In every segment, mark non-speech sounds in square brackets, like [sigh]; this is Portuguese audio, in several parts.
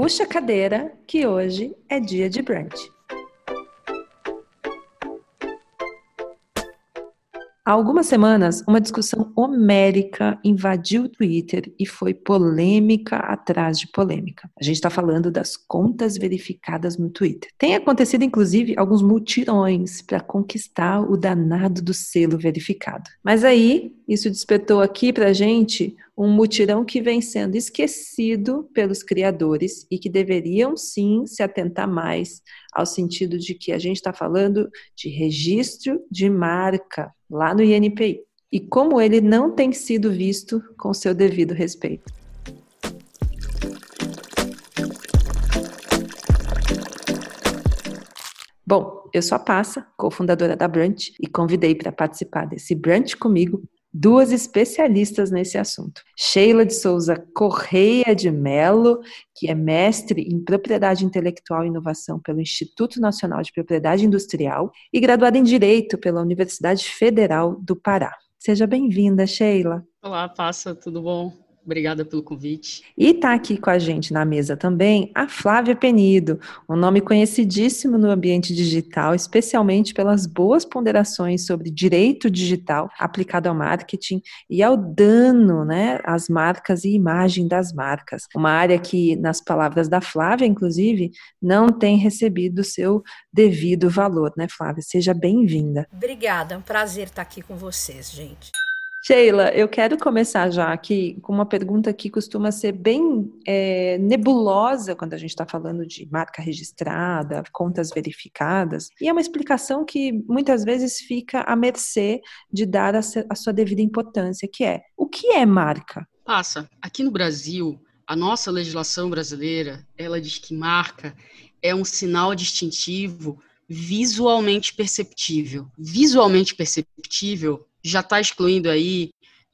puxa a cadeira que hoje é dia de brunch. Há algumas semanas, uma discussão homérica invadiu o Twitter e foi polêmica atrás de polêmica. A gente está falando das contas verificadas no Twitter. Tem acontecido, inclusive, alguns mutirões para conquistar o danado do selo verificado. Mas aí, isso despertou aqui para a gente um mutirão que vem sendo esquecido pelos criadores e que deveriam sim se atentar mais ao sentido de que a gente está falando de registro de marca lá no INPI e como ele não tem sido visto com seu devido respeito. Bom, eu sou a Passa, cofundadora da Brunch, e convidei para participar desse Brunch comigo duas especialistas nesse assunto. Sheila de Souza Correia de Melo, que é mestre em Propriedade Intelectual e Inovação pelo Instituto Nacional de Propriedade Industrial e graduada em Direito pela Universidade Federal do Pará. Seja bem-vinda, Sheila. Olá, passa, tudo bom? Obrigada pelo convite. E está aqui com a gente na mesa também a Flávia Penido, um nome conhecidíssimo no ambiente digital, especialmente pelas boas ponderações sobre direito digital aplicado ao marketing e ao dano né, às marcas e imagem das marcas. Uma área que, nas palavras da Flávia, inclusive, não tem recebido o seu devido valor, né, Flávia? Seja bem-vinda. Obrigada, é um prazer estar aqui com vocês, gente. Sheila, eu quero começar já aqui com uma pergunta que costuma ser bem é, nebulosa quando a gente está falando de marca registrada, contas verificadas, e é uma explicação que muitas vezes fica à mercê de dar a, a sua devida importância, que é o que é marca? Passa, aqui no Brasil, a nossa legislação brasileira, ela diz que marca é um sinal distintivo visualmente perceptível. Visualmente perceptível já está excluindo aí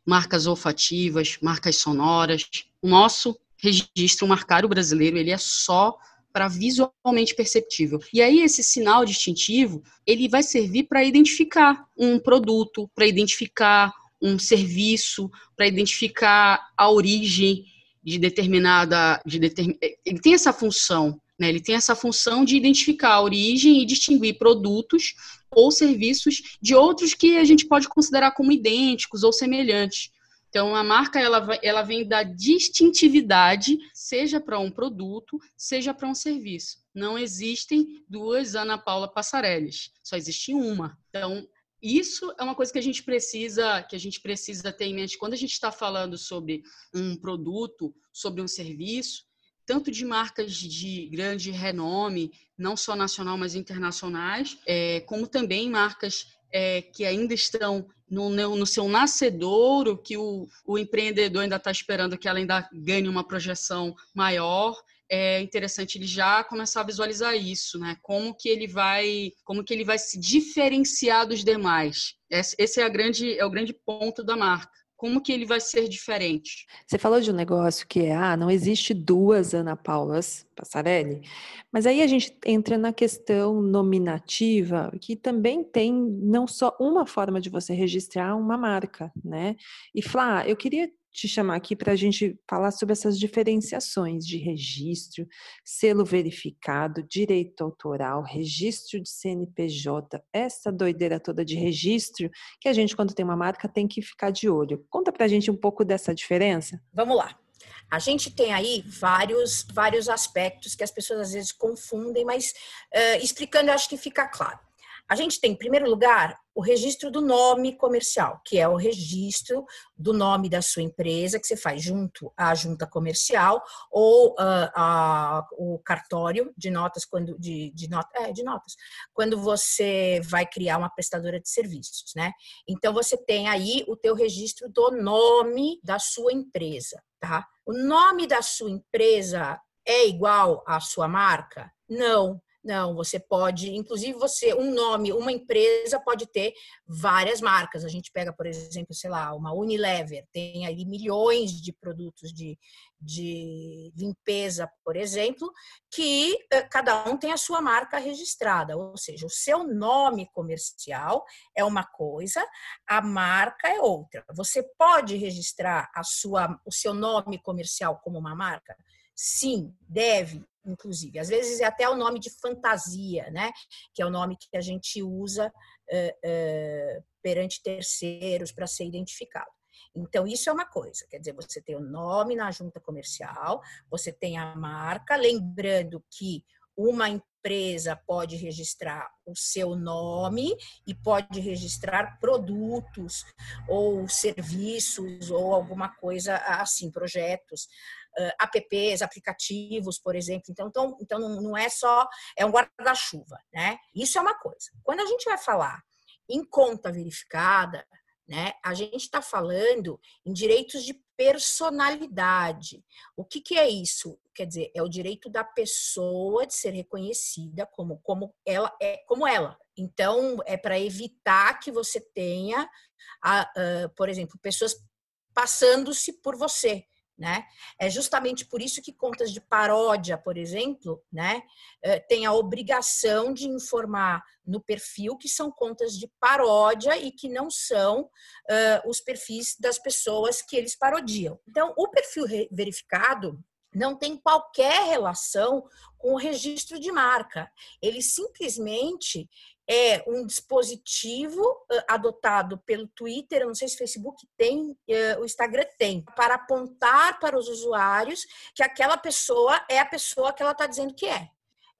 marcas olfativas, marcas sonoras. O nosso registro marcário brasileiro, ele é só para visualmente perceptível. E aí esse sinal distintivo, ele vai servir para identificar um produto, para identificar um serviço, para identificar a origem de determinada de determin... ele tem essa função né? Ele tem essa função de identificar a origem e distinguir produtos ou serviços de outros que a gente pode considerar como idênticos ou semelhantes. Então, a marca ela, ela vem da distintividade, seja para um produto, seja para um serviço. Não existem duas Ana Paula Passarelles, só existe uma. Então, isso é uma coisa que a gente precisa que a gente precisa ter em mente quando a gente está falando sobre um produto, sobre um serviço tanto de marcas de grande renome, não só nacional, mas internacionais, é, como também marcas é, que ainda estão no, no, seu nascedouro, que o, o empreendedor ainda está esperando que ela ainda ganhe uma projeção maior. É interessante ele já começar a visualizar isso, né? Como que ele vai, como que ele vai se diferenciar dos demais. Esse é, a grande, é o grande ponto da marca como que ele vai ser diferente? Você falou de um negócio que é, ah, não existe duas Ana Paulas Passarelli, mas aí a gente entra na questão nominativa, que também tem não só uma forma de você registrar uma marca, né? E Flá, eu queria te chamar aqui para a gente falar sobre essas diferenciações de registro, selo verificado, direito autoral, registro de CNPJ, essa doideira toda de registro que a gente, quando tem uma marca, tem que ficar de olho. Conta para a gente um pouco dessa diferença. Vamos lá. A gente tem aí vários, vários aspectos que as pessoas às vezes confundem, mas uh, explicando acho que fica claro. A gente tem, em primeiro lugar, o registro do nome comercial, que é o registro do nome da sua empresa, que você faz junto à junta comercial ou uh, o cartório de notas, quando de, de, not, é, de notas, quando você vai criar uma prestadora de serviços, né? Então você tem aí o teu registro do nome da sua empresa, tá? O nome da sua empresa é igual à sua marca? Não, não, você pode, inclusive você, um nome, uma empresa pode ter várias marcas. A gente pega, por exemplo, sei lá, uma Unilever, tem ali milhões de produtos de, de limpeza, por exemplo, que eh, cada um tem a sua marca registrada, ou seja, o seu nome comercial é uma coisa, a marca é outra. Você pode registrar a sua, o seu nome comercial como uma marca? Sim, deve, inclusive. Às vezes é até o nome de fantasia, né? Que é o nome que a gente usa uh, uh, perante terceiros para ser identificado. Então, isso é uma coisa, quer dizer, você tem o nome na junta comercial, você tem a marca, lembrando que uma empresa pode registrar o seu nome e pode registrar produtos ou serviços ou alguma coisa assim, projetos, uh, apps, aplicativos, por exemplo. Então, então, então não é só, é um guarda-chuva, né? Isso é uma coisa. Quando a gente vai falar em conta verificada, né? A gente está falando em direitos de personalidade. O que, que é isso? Quer dizer, é o direito da pessoa de ser reconhecida como, como ela é, como ela. Então, é para evitar que você tenha, a, a, por exemplo, pessoas passando-se por você né? É justamente por isso que contas de paródia, por exemplo, né, eh, tem a obrigação de informar no perfil que são contas de paródia e que não são uh, os perfis das pessoas que eles parodiam. Então, o perfil verificado não tem qualquer relação com o registro de marca. Ele simplesmente é um dispositivo adotado pelo Twitter, eu não sei se o Facebook tem, o Instagram tem, para apontar para os usuários que aquela pessoa é a pessoa que ela está dizendo que é.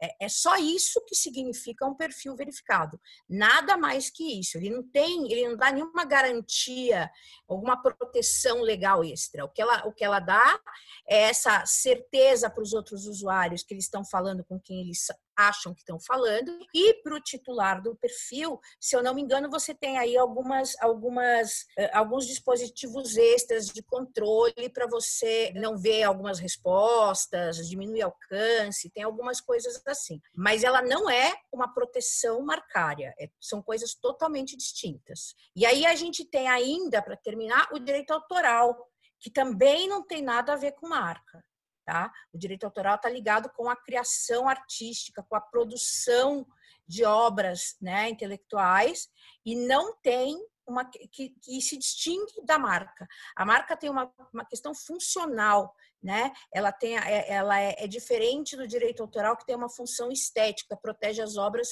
É, é só isso que significa um perfil verificado. Nada mais que isso. Ele não tem, ele não dá nenhuma garantia, alguma proteção legal extra. O que ela, o que ela dá é essa certeza para os outros usuários que eles estão falando com quem eles acham que estão falando. E para o titular do perfil, se eu não me engano, você tem aí algumas, algumas, eh, alguns dispositivos extras de controle para você não ver algumas respostas, diminuir alcance, tem algumas coisas assim. Mas ela não é uma proteção marcária, é, são coisas totalmente distintas. E aí a gente tem ainda, para terminar, o direito autoral, que também não tem nada a ver com marca. Tá? O direito autoral está ligado com a criação artística, com a produção de obras né, intelectuais e não tem uma que, que, se distingue da marca. A marca tem uma, uma questão funcional, né? Ela tem é, ela é, é, diferente do direito autoral que tem uma função estética, protege as obras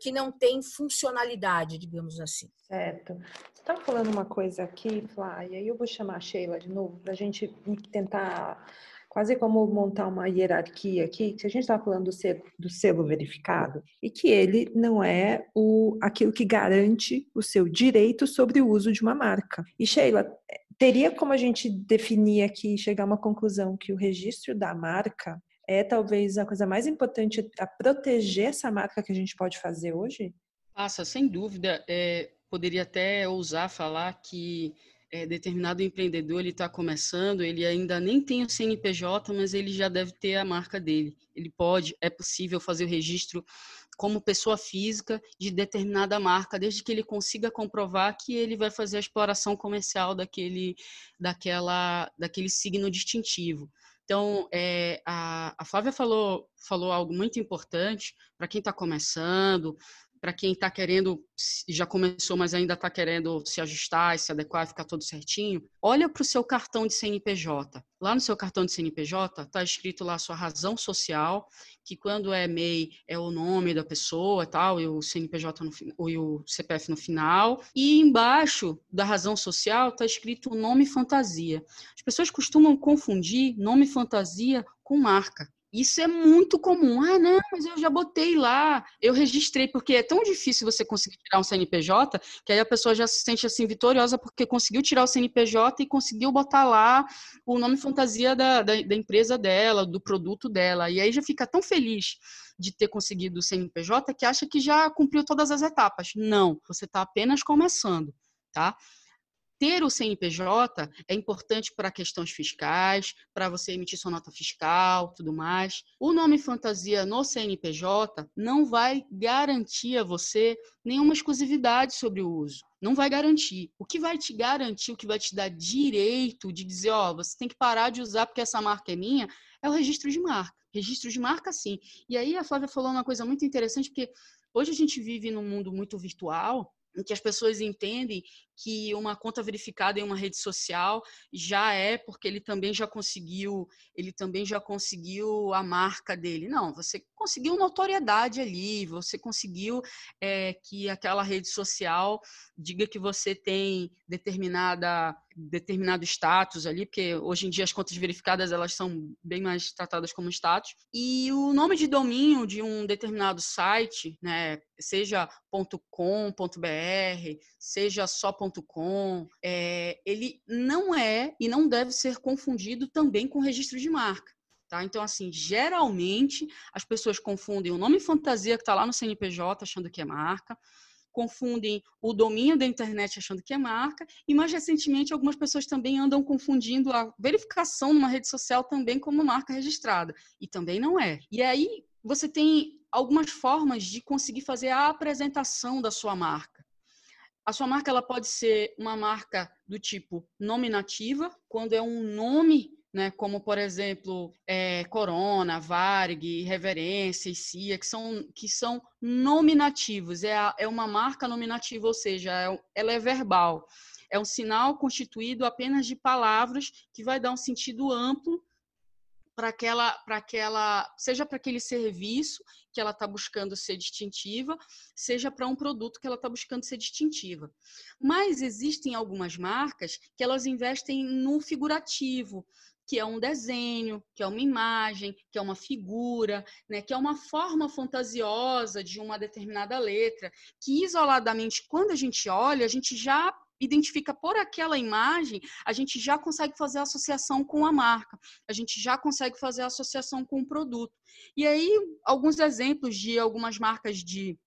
que não têm funcionalidade, digamos assim. Certo. Você está falando uma coisa aqui, Flá, e eu vou chamar a Sheila de novo para a gente tentar quase como montar uma hierarquia aqui, que a gente está falando do selo, do selo, verificado, e que ele não é o, aquilo que garante o seu direito sobre o uso de uma marca. E Sheila, teria como a gente definir aqui, chegar a uma conclusão que o registro da marca é talvez a coisa mais importante a proteger essa marca que a gente pode fazer hoje? Passa, sem dúvida. É, poderia até ousar falar que é, determinado empreendedor ele está começando, ele ainda nem tem o CNPJ, mas ele já deve ter a marca dele. Ele pode, é possível fazer o registro como pessoa física de determinada marca, desde que ele consiga comprovar que ele vai fazer a exploração comercial daquele, daquela, daquele signo distintivo. Então, é, a, a Flávia falou, falou algo muito importante para quem está começando, para quem está querendo, já começou, mas ainda está querendo se ajustar, se adequar, ficar tudo certinho, olha para o seu cartão de CNPJ. Lá no seu cartão de CNPJ está escrito lá a sua razão social, que quando é MEI é o nome da pessoa, tal, e o CNPJ no, e o CPF no final. E embaixo da razão social está escrito o nome fantasia. As pessoas costumam confundir nome fantasia com marca. Isso é muito comum. Ah, não, mas eu já botei lá, eu registrei, porque é tão difícil você conseguir tirar um CNPJ, que aí a pessoa já se sente assim vitoriosa porque conseguiu tirar o CNPJ e conseguiu botar lá o nome fantasia da, da, da empresa dela, do produto dela. E aí já fica tão feliz de ter conseguido o CNPJ que acha que já cumpriu todas as etapas. Não, você está apenas começando, tá? Ter o CNPJ é importante para questões fiscais, para você emitir sua nota fiscal, tudo mais. O nome fantasia no CNPJ não vai garantir a você nenhuma exclusividade sobre o uso. Não vai garantir. O que vai te garantir, o que vai te dar direito de dizer, ó, oh, você tem que parar de usar porque essa marca é minha, é o registro de marca. Registro de marca, sim. E aí a Flávia falou uma coisa muito interessante, porque hoje a gente vive num mundo muito virtual, em que as pessoas entendem que uma conta verificada em uma rede social já é porque ele também já conseguiu, ele também já conseguiu a marca dele. Não, você conseguiu notoriedade ali, você conseguiu é, que aquela rede social diga que você tem determinada determinado status ali, porque hoje em dia as contas verificadas elas são bem mais tratadas como status. E o nome de domínio de um determinado site, né, seja .com.br, seja só .com, é, ele não é e não deve ser confundido também com registro de marca. Tá? Então, assim, geralmente as pessoas confundem o nome fantasia que está lá no CNPJ achando que é marca, confundem o domínio da internet achando que é marca, e mais recentemente algumas pessoas também andam confundindo a verificação numa rede social também como marca registrada, e também não é. E aí você tem algumas formas de conseguir fazer a apresentação da sua marca. A sua marca ela pode ser uma marca do tipo nominativa, quando é um nome né, como, por exemplo, é, Corona, Varg, Reverência e CIA, que são, que são nominativos, é, a, é uma marca nominativa, ou seja, é, ela é verbal. É um sinal constituído apenas de palavras que vai dar um sentido amplo para aquela, para aquela, seja para aquele serviço que ela está buscando ser distintiva, seja para um produto que ela está buscando ser distintiva. Mas existem algumas marcas que elas investem no figurativo, que é um desenho, que é uma imagem, que é uma figura, né, que é uma forma fantasiosa de uma determinada letra, que isoladamente, quando a gente olha, a gente já identifica por aquela imagem, a gente já consegue fazer associação com a marca, a gente já consegue fazer associação com o produto. E aí, alguns exemplos de algumas marcas de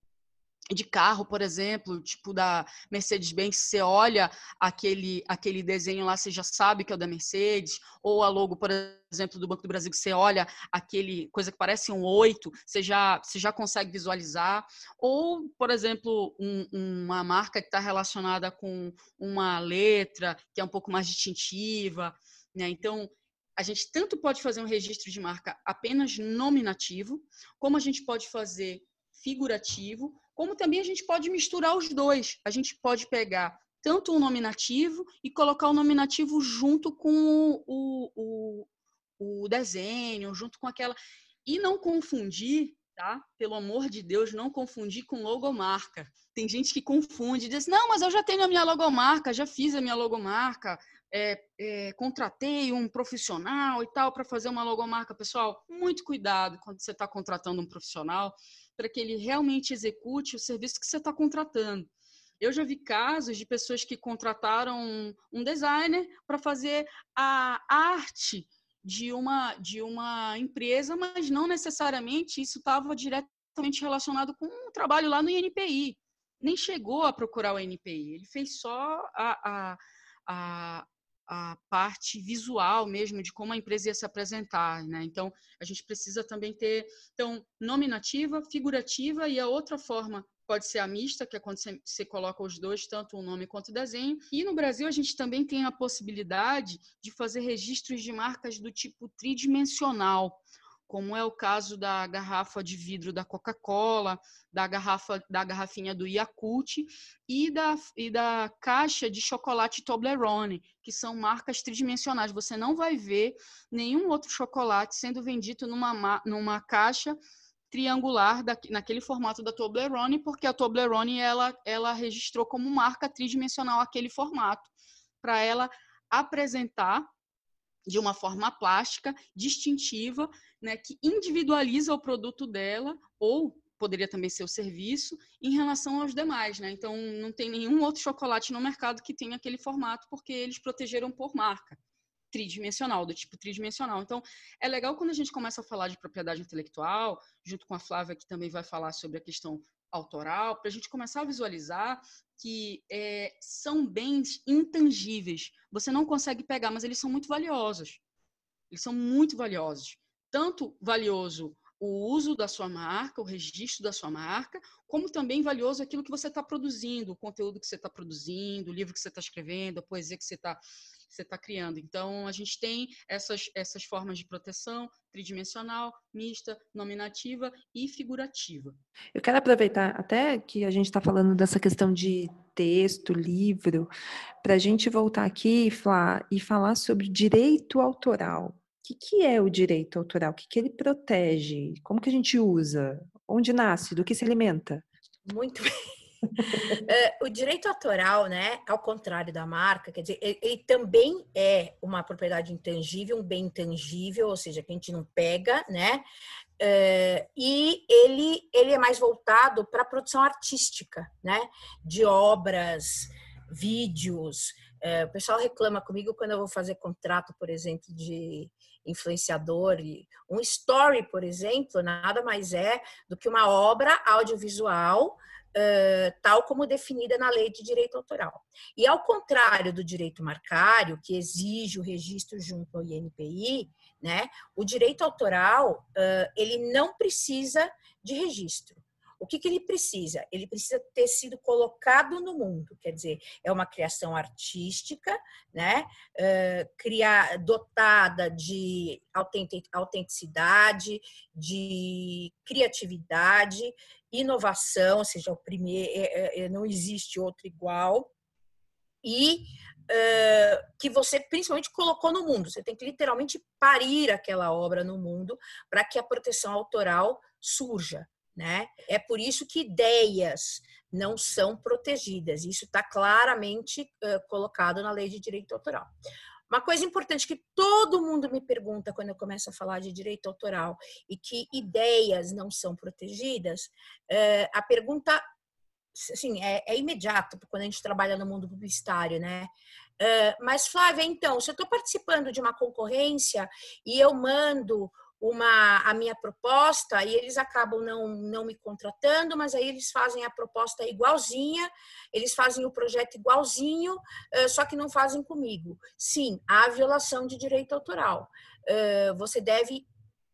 de carro, por exemplo, tipo da Mercedes-Benz, você olha aquele, aquele desenho lá, você já sabe que é o da Mercedes, ou a logo, por exemplo, do Banco do Brasil, você olha aquele coisa que parece um oito, você já, você já consegue visualizar, ou, por exemplo, um, uma marca que está relacionada com uma letra que é um pouco mais distintiva, né? Então, a gente tanto pode fazer um registro de marca apenas nominativo, como a gente pode fazer figurativo, como também a gente pode misturar os dois. A gente pode pegar tanto o nominativo e colocar o nominativo junto com o, o, o desenho, junto com aquela. E não confundir, tá? Pelo amor de Deus, não confundir com logomarca. Tem gente que confunde, diz: não, mas eu já tenho a minha logomarca, já fiz a minha logomarca, é, é, contratei um profissional e tal para fazer uma logomarca. Pessoal, muito cuidado quando você está contratando um profissional para que ele realmente execute o serviço que você está contratando. Eu já vi casos de pessoas que contrataram um designer para fazer a arte de uma, de uma empresa, mas não necessariamente isso estava diretamente relacionado com um trabalho lá no INPI. Nem chegou a procurar o INPI, ele fez só a, a, a, a parte visual mesmo de como a empresa ia se apresentar, né? Então, a gente precisa também ter, então, nominativa, figurativa e a outra forma pode ser a mista, que é quando você, coloca os dois, tanto o nome quanto o desenho. E no Brasil a gente também tem a possibilidade de fazer registros de marcas do tipo tridimensional, como é o caso da garrafa de vidro da Coca-Cola, da garrafa da garrafinha do Yakult e da, e da caixa de chocolate Toblerone, que são marcas tridimensionais. Você não vai ver nenhum outro chocolate sendo vendido numa, numa caixa triangular da, naquele formato da Toblerone, porque a Toblerone ela, ela registrou como marca tridimensional aquele formato para ela apresentar de uma forma plástica, distintiva, né, que individualiza o produto dela, ou poderia também ser o serviço, em relação aos demais. Né? Então, não tem nenhum outro chocolate no mercado que tenha aquele formato, porque eles protegeram por marca tridimensional, do tipo tridimensional. Então, é legal quando a gente começa a falar de propriedade intelectual, junto com a Flávia, que também vai falar sobre a questão autoral, para a gente começar a visualizar que é, são bens intangíveis. Você não consegue pegar, mas eles são muito valiosos. Eles são muito valiosos. Tanto valioso o uso da sua marca, o registro da sua marca, como também valioso aquilo que você está produzindo, o conteúdo que você está produzindo, o livro que você está escrevendo, a poesia que você está você está criando. Então, a gente tem essas, essas formas de proteção tridimensional, mista, nominativa e figurativa. Eu quero aproveitar até que a gente está falando dessa questão de texto, livro, para a gente voltar aqui Flá, e falar sobre direito autoral. O que, que é o direito autoral? O que, que ele protege? Como que a gente usa? Onde nasce? Do que se alimenta? Muito bem. Uh, [laughs] o direito autoral, né, ao contrário da marca, quer dizer, ele, ele, também é uma propriedade intangível, um bem intangível, ou seja, que a gente não pega, né? Uh, e ele, ele é mais voltado para a produção artística, né? De obras, vídeos. Uh, o pessoal reclama comigo quando eu vou fazer contrato, por exemplo, de influenciador. Um story, por exemplo, nada mais é do que uma obra audiovisual Uh, tal como definida na lei de direito autoral. E ao contrário do direito marcário, que exige o registro junto ao INPI, né, o direito autoral uh, ele não precisa de registro. O que, que ele precisa? Ele precisa ter sido colocado no mundo, quer dizer, é uma criação artística, né? Uh, criar, dotada de autenticidade, de criatividade, inovação, ou seja, o primeiro, é, é, é, não existe outro igual, e que você principalmente colocou no mundo. Você tem que literalmente parir aquela obra no mundo para que a proteção autoral surja. Né? É por isso que ideias não são protegidas. Isso está claramente uh, colocado na lei de direito autoral. Uma coisa importante que todo mundo me pergunta quando eu começo a falar de direito autoral e que ideias não são protegidas, uh, a pergunta assim, é, é imediato quando a gente trabalha no mundo publicitário, né? Uh, mas, Flávia, então, se eu estou participando de uma concorrência e eu mando uma a minha proposta e eles acabam não, não me contratando, mas aí eles fazem a proposta igualzinha, eles fazem o projeto igualzinho, só que não fazem comigo. Sim, há violação de direito autoral. Você deve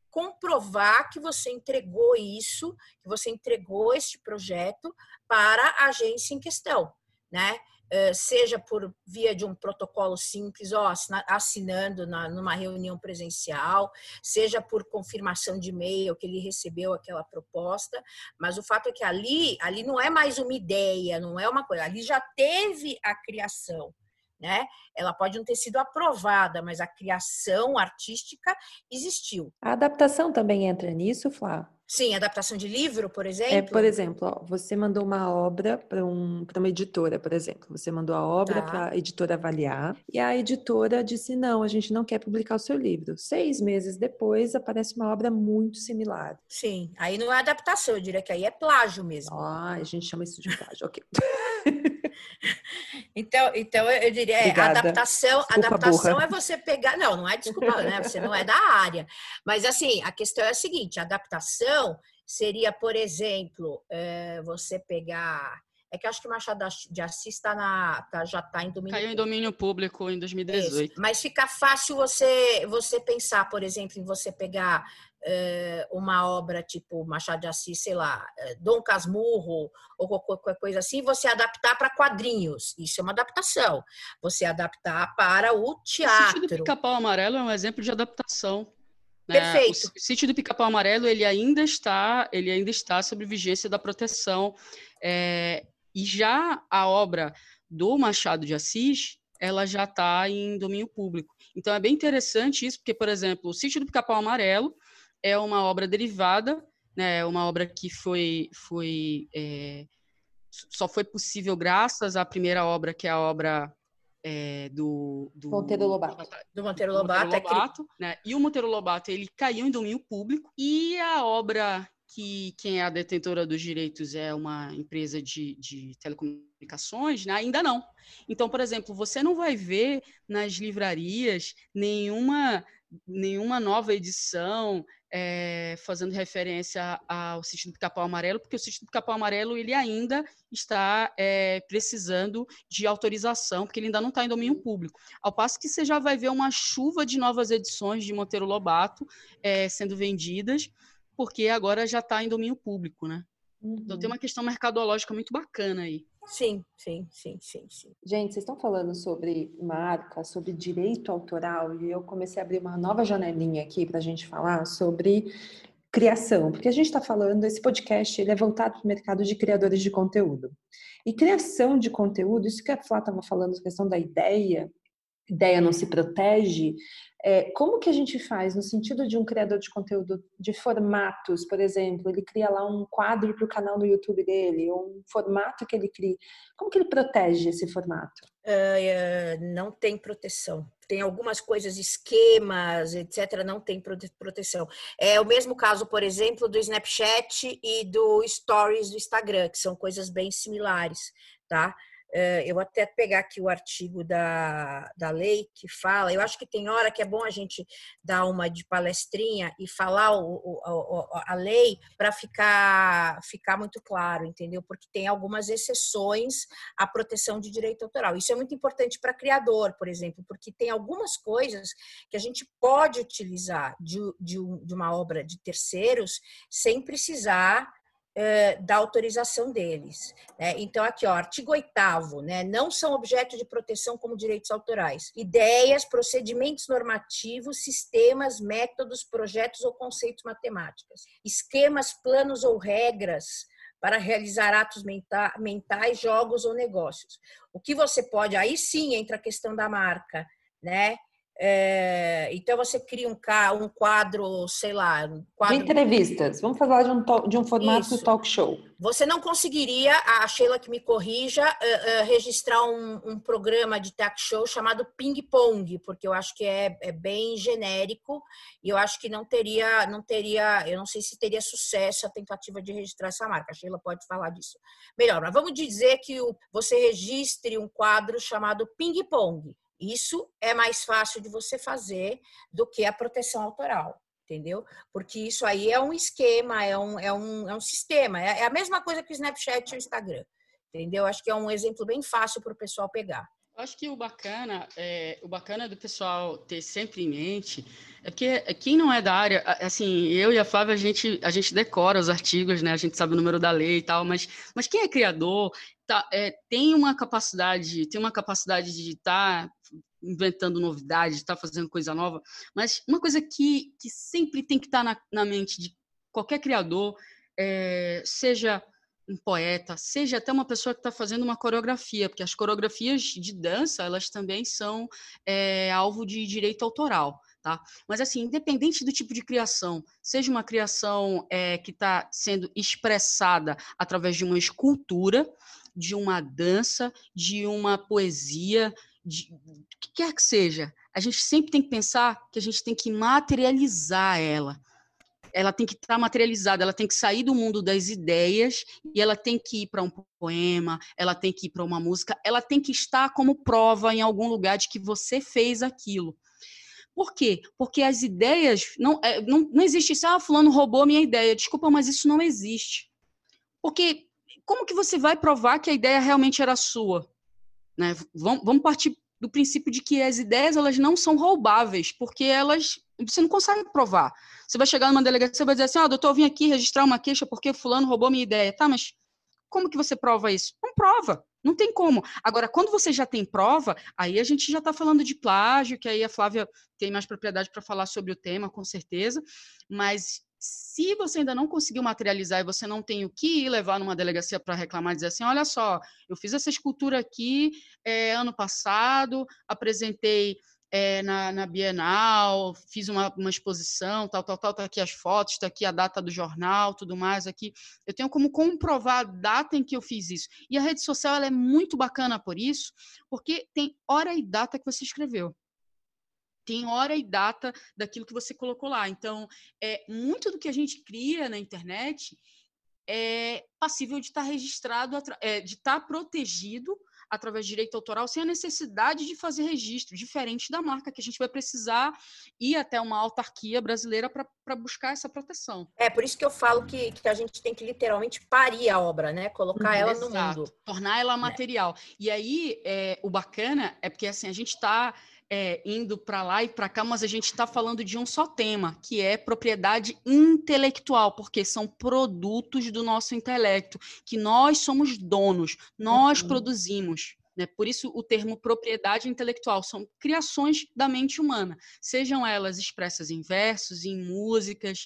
comprovar que você entregou isso, que você entregou este projeto para a agência em questão, né? Eh, seja por via de um protocolo simples, ó, assinando na, numa reunião presencial, seja por confirmação de e-mail que ele recebeu aquela proposta, mas o fato é que ali, ali não é mais uma ideia, não é uma coisa, ali já teve a criação. Né? Ela pode não ter sido aprovada, mas a criação artística existiu. A adaptação também entra nisso, Flá? Sim, adaptação de livro, por exemplo? É, por exemplo, ó, você mandou uma obra para um, uma editora, por exemplo. Você mandou a obra tá. para a editora avaliar e a editora disse: não, a gente não quer publicar o seu livro. Seis meses depois aparece uma obra muito similar. Sim, aí não é adaptação, eu diria que aí é plágio mesmo. Ah, a gente chama isso de plágio, ok. [laughs] Então, então eu diria, é, adaptação, desculpa, adaptação burra. é você pegar, não, não é desculpa, né? Você não é da área. Mas assim, a questão é a seguinte: adaptação seria, por exemplo, é, você pegar. É que acho que Machado de Assis tá na, tá, já está em domínio Caiu em domínio público em 2018. Isso. Mas fica fácil você, você pensar, por exemplo, em você pegar uma obra tipo Machado de Assis, sei lá, Dom Casmurro ou qualquer coisa assim, você adaptar para quadrinhos. Isso é uma adaptação. Você adaptar para o teatro. O sítio do Pica-Pau Amarelo é um exemplo de adaptação. Né? Perfeito. O sítio do Pica-Pau Amarelo ele ainda está, ele ainda está sob vigência da proteção. É, e já a obra do Machado de Assis, ela já está em domínio público. Então é bem interessante isso, porque, por exemplo, o sítio do Pica-Pau Amarelo é uma obra derivada, né, é uma obra que foi, foi é, só foi possível graças à primeira obra, que é a obra é, do, do Monteiro Lobato. Do Monteiro Lobato, Monteiro Lobato é né? E o Monteiro Lobato ele caiu em domínio público e a obra que quem é a detentora dos direitos é uma empresa de, de telecomunicações, né? ainda não. Então, por exemplo, você não vai ver nas livrarias nenhuma nenhuma nova edição é, fazendo referência ao sítio do Pica-Pau Amarelo, porque o sítio do Pica-Pau Amarelo ele ainda está é, precisando de autorização, porque ele ainda não está em domínio público. Ao passo que você já vai ver uma chuva de novas edições de Monteiro Lobato é, sendo vendidas, porque agora já está em domínio público, né? Uhum. Então tem uhum. uma questão mercadológica muito bacana aí. Sim, sim, sim, sim, sim. Gente, vocês estão falando sobre marca, sobre direito autoral, e eu comecei a abrir uma nova janelinha aqui para a gente falar sobre criação, porque a gente está falando, esse podcast ele é voltado para o mercado de criadores de conteúdo. E criação de conteúdo, isso que a Flá estava falando, a questão da ideia, ideia não se protege, é, como que a gente faz no sentido de um criador de conteúdo de formatos, por exemplo, ele cria lá um quadro para o canal no YouTube dele, ou um formato que ele cria, como que ele protege esse formato? Uh, não tem proteção. Tem algumas coisas, esquemas, etc., não tem proteção. É o mesmo caso, por exemplo, do Snapchat e do Stories do Instagram, que são coisas bem similares, tá? Eh, eu até pegar aqui o artigo da, da lei que fala, eu acho que tem hora que é bom a gente dar uma de palestrinha e falar o, o, a lei para ficar, ficar muito claro, entendeu? Porque tem algumas exceções à proteção de direito autoral. Isso é muito importante para criador, por exemplo, porque tem algumas coisas que a gente pode utilizar de, de, de uma obra de terceiros sem precisar da autorização deles. Né? Então, aqui, ó, artigo 8 né? não são objeto de proteção como direitos autorais. Ideias, procedimentos normativos, sistemas, métodos, projetos ou conceitos matemáticos. Esquemas, planos ou regras para realizar atos mentais, jogos ou negócios. O que você pode, aí sim entra a questão da marca, né? É, então você cria um, um quadro, sei lá, um quadro... de entrevistas. Vamos falar de um, de um formato Isso. talk show. Você não conseguiria, a Sheila que me corrija, uh, uh, registrar um, um, programa de talk show chamado Ping Pong, porque eu acho que é, é, bem genérico e eu acho que não teria, não teria, eu não sei se teria sucesso a tentativa de registrar essa marca. A Sheila pode falar disso melhor. Mas vamos dizer que o, você registre um quadro chamado Ping Pong. Isso é mais fácil de você fazer do que a proteção autoral, entendeu? Porque isso aí é um esquema, é um, é um, é um sistema, é, é a mesma coisa que o Snapchat e o Instagram, entendeu? Acho que é um exemplo bem fácil para o pessoal pegar. Acho que o bacana, é, o bacana do pessoal ter sempre em mente é porque quem não é da área, assim, eu e a Flávia, a gente, a gente decora os artigos, né? A gente sabe o número da lei e tal, mas, mas quem é criador tá, é, tem uma capacidade, tem uma capacidade de estar tá inventando novidades, de estar tá fazendo coisa nova, mas uma coisa que, que sempre tem que estar tá na, na mente de qualquer criador, é, seja um poeta, seja até uma pessoa que está fazendo uma coreografia, porque as coreografias de dança, elas também são é, alvo de direito autoral. Tá? Mas assim, independente do tipo de criação, seja uma criação é, que está sendo expressada através de uma escultura, de uma dança, de uma poesia, de o que quer que seja, a gente sempre tem que pensar que a gente tem que materializar ela ela tem que estar tá materializada, ela tem que sair do mundo das ideias e ela tem que ir para um poema, ela tem que ir para uma música, ela tem que estar como prova em algum lugar de que você fez aquilo. Por quê? Porque as ideias. Não, é, não, não existe isso, ah, fulano roubou minha ideia. Desculpa, mas isso não existe. Porque como que você vai provar que a ideia realmente era sua? Né? Vamos, vamos partir do princípio de que as ideias elas não são roubáveis, porque elas você não consegue provar. Você vai chegar numa delegacia e vai dizer assim, ó, oh, doutor, eu vim aqui registrar uma queixa porque fulano roubou minha ideia. Tá, mas como que você prova isso? Não prova. Não tem como. Agora, quando você já tem prova, aí a gente já está falando de plágio, que aí a Flávia tem mais propriedade para falar sobre o tema, com certeza. Mas se você ainda não conseguiu materializar e você não tem o que ir levar numa delegacia para reclamar, dizer assim, olha só, eu fiz essa escultura aqui é, ano passado, apresentei é, na, na, Bienal, fiz uma, uma, exposição, tal, tal, tal, tá aqui as fotos, tá aqui a data do jornal, tudo mais aqui. Eu tenho como comprovar a data em que eu fiz isso. E a rede social ela é muito bacana por isso, porque tem hora e data que você escreveu. Tem hora e data daquilo que você colocou lá. Então, é muito do que a gente cria na internet é passível de estar tá registrado, é, de estar tá protegido através de direito autoral sem a necessidade de fazer registro, diferente da marca, que a gente vai precisar ir até uma autarquia brasileira para buscar essa proteção. É, por isso que eu falo que, que a gente tem que literalmente parir a obra, né? Colocar ela no mundo. Tornar ela é. material. É. E aí, é, o bacana é porque assim, a gente está é, indo para lá e para cá, mas a gente está falando de um só tema, que é propriedade intelectual, porque são produtos do nosso intelecto, que nós somos donos, nós uhum. produzimos. Né? Por isso, o termo propriedade intelectual são criações da mente humana, sejam elas expressas em versos, em músicas.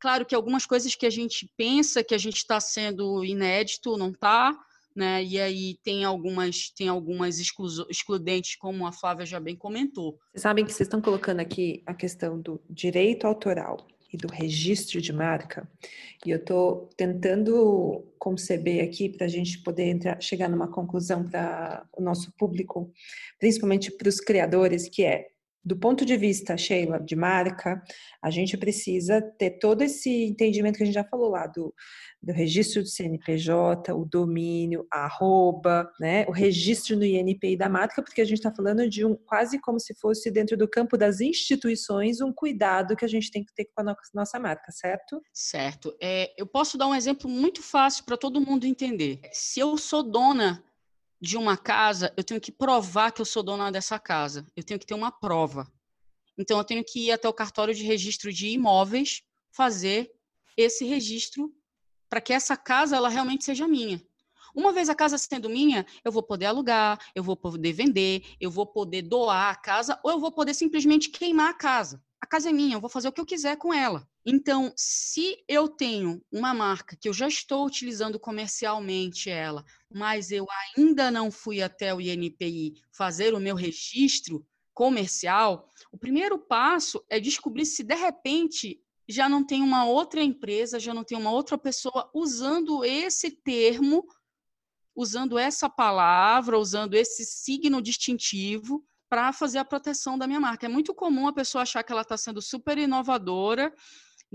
Claro que algumas coisas que a gente pensa que a gente está sendo inédito, não está, né? E aí tem algumas tem algumas exclu excludentes, como a Flávia já bem comentou. Vocês sabem que vocês estão colocando aqui a questão do direito autoral e do registro de marca, e eu estou tentando conceber aqui para a gente poder entrar, chegar numa conclusão para o nosso público, principalmente para os criadores, que é do ponto de vista, Sheila, de marca, a gente precisa ter todo esse entendimento que a gente já falou lá do, do registro do CNPJ, o domínio, a arroba, né, o registro no INPI da marca, porque a gente está falando de um quase como se fosse dentro do campo das instituições um cuidado que a gente tem que ter com a nossa marca, certo? Certo. É, eu posso dar um exemplo muito fácil para todo mundo entender. Se eu sou dona de uma casa, eu tenho que provar que eu sou dona dessa casa. Eu tenho que ter uma prova. Então, eu tenho que ir até o cartório de registro de imóveis fazer esse registro para que essa casa ela realmente seja minha. Uma vez a casa sendo minha, eu vou poder alugar, eu vou poder vender, eu vou poder doar a casa ou eu vou poder simplesmente queimar a casa. A casa é minha, eu vou fazer o que eu quiser com ela. Então, se eu tenho uma marca que eu já estou utilizando comercialmente ela, mas eu ainda não fui até o INPI fazer o meu registro comercial, o primeiro passo é descobrir se de repente já não tem uma outra empresa, já não tem uma outra pessoa usando esse termo, usando essa palavra, usando esse signo distintivo para fazer a proteção da minha marca. É muito comum a pessoa achar que ela está sendo super inovadora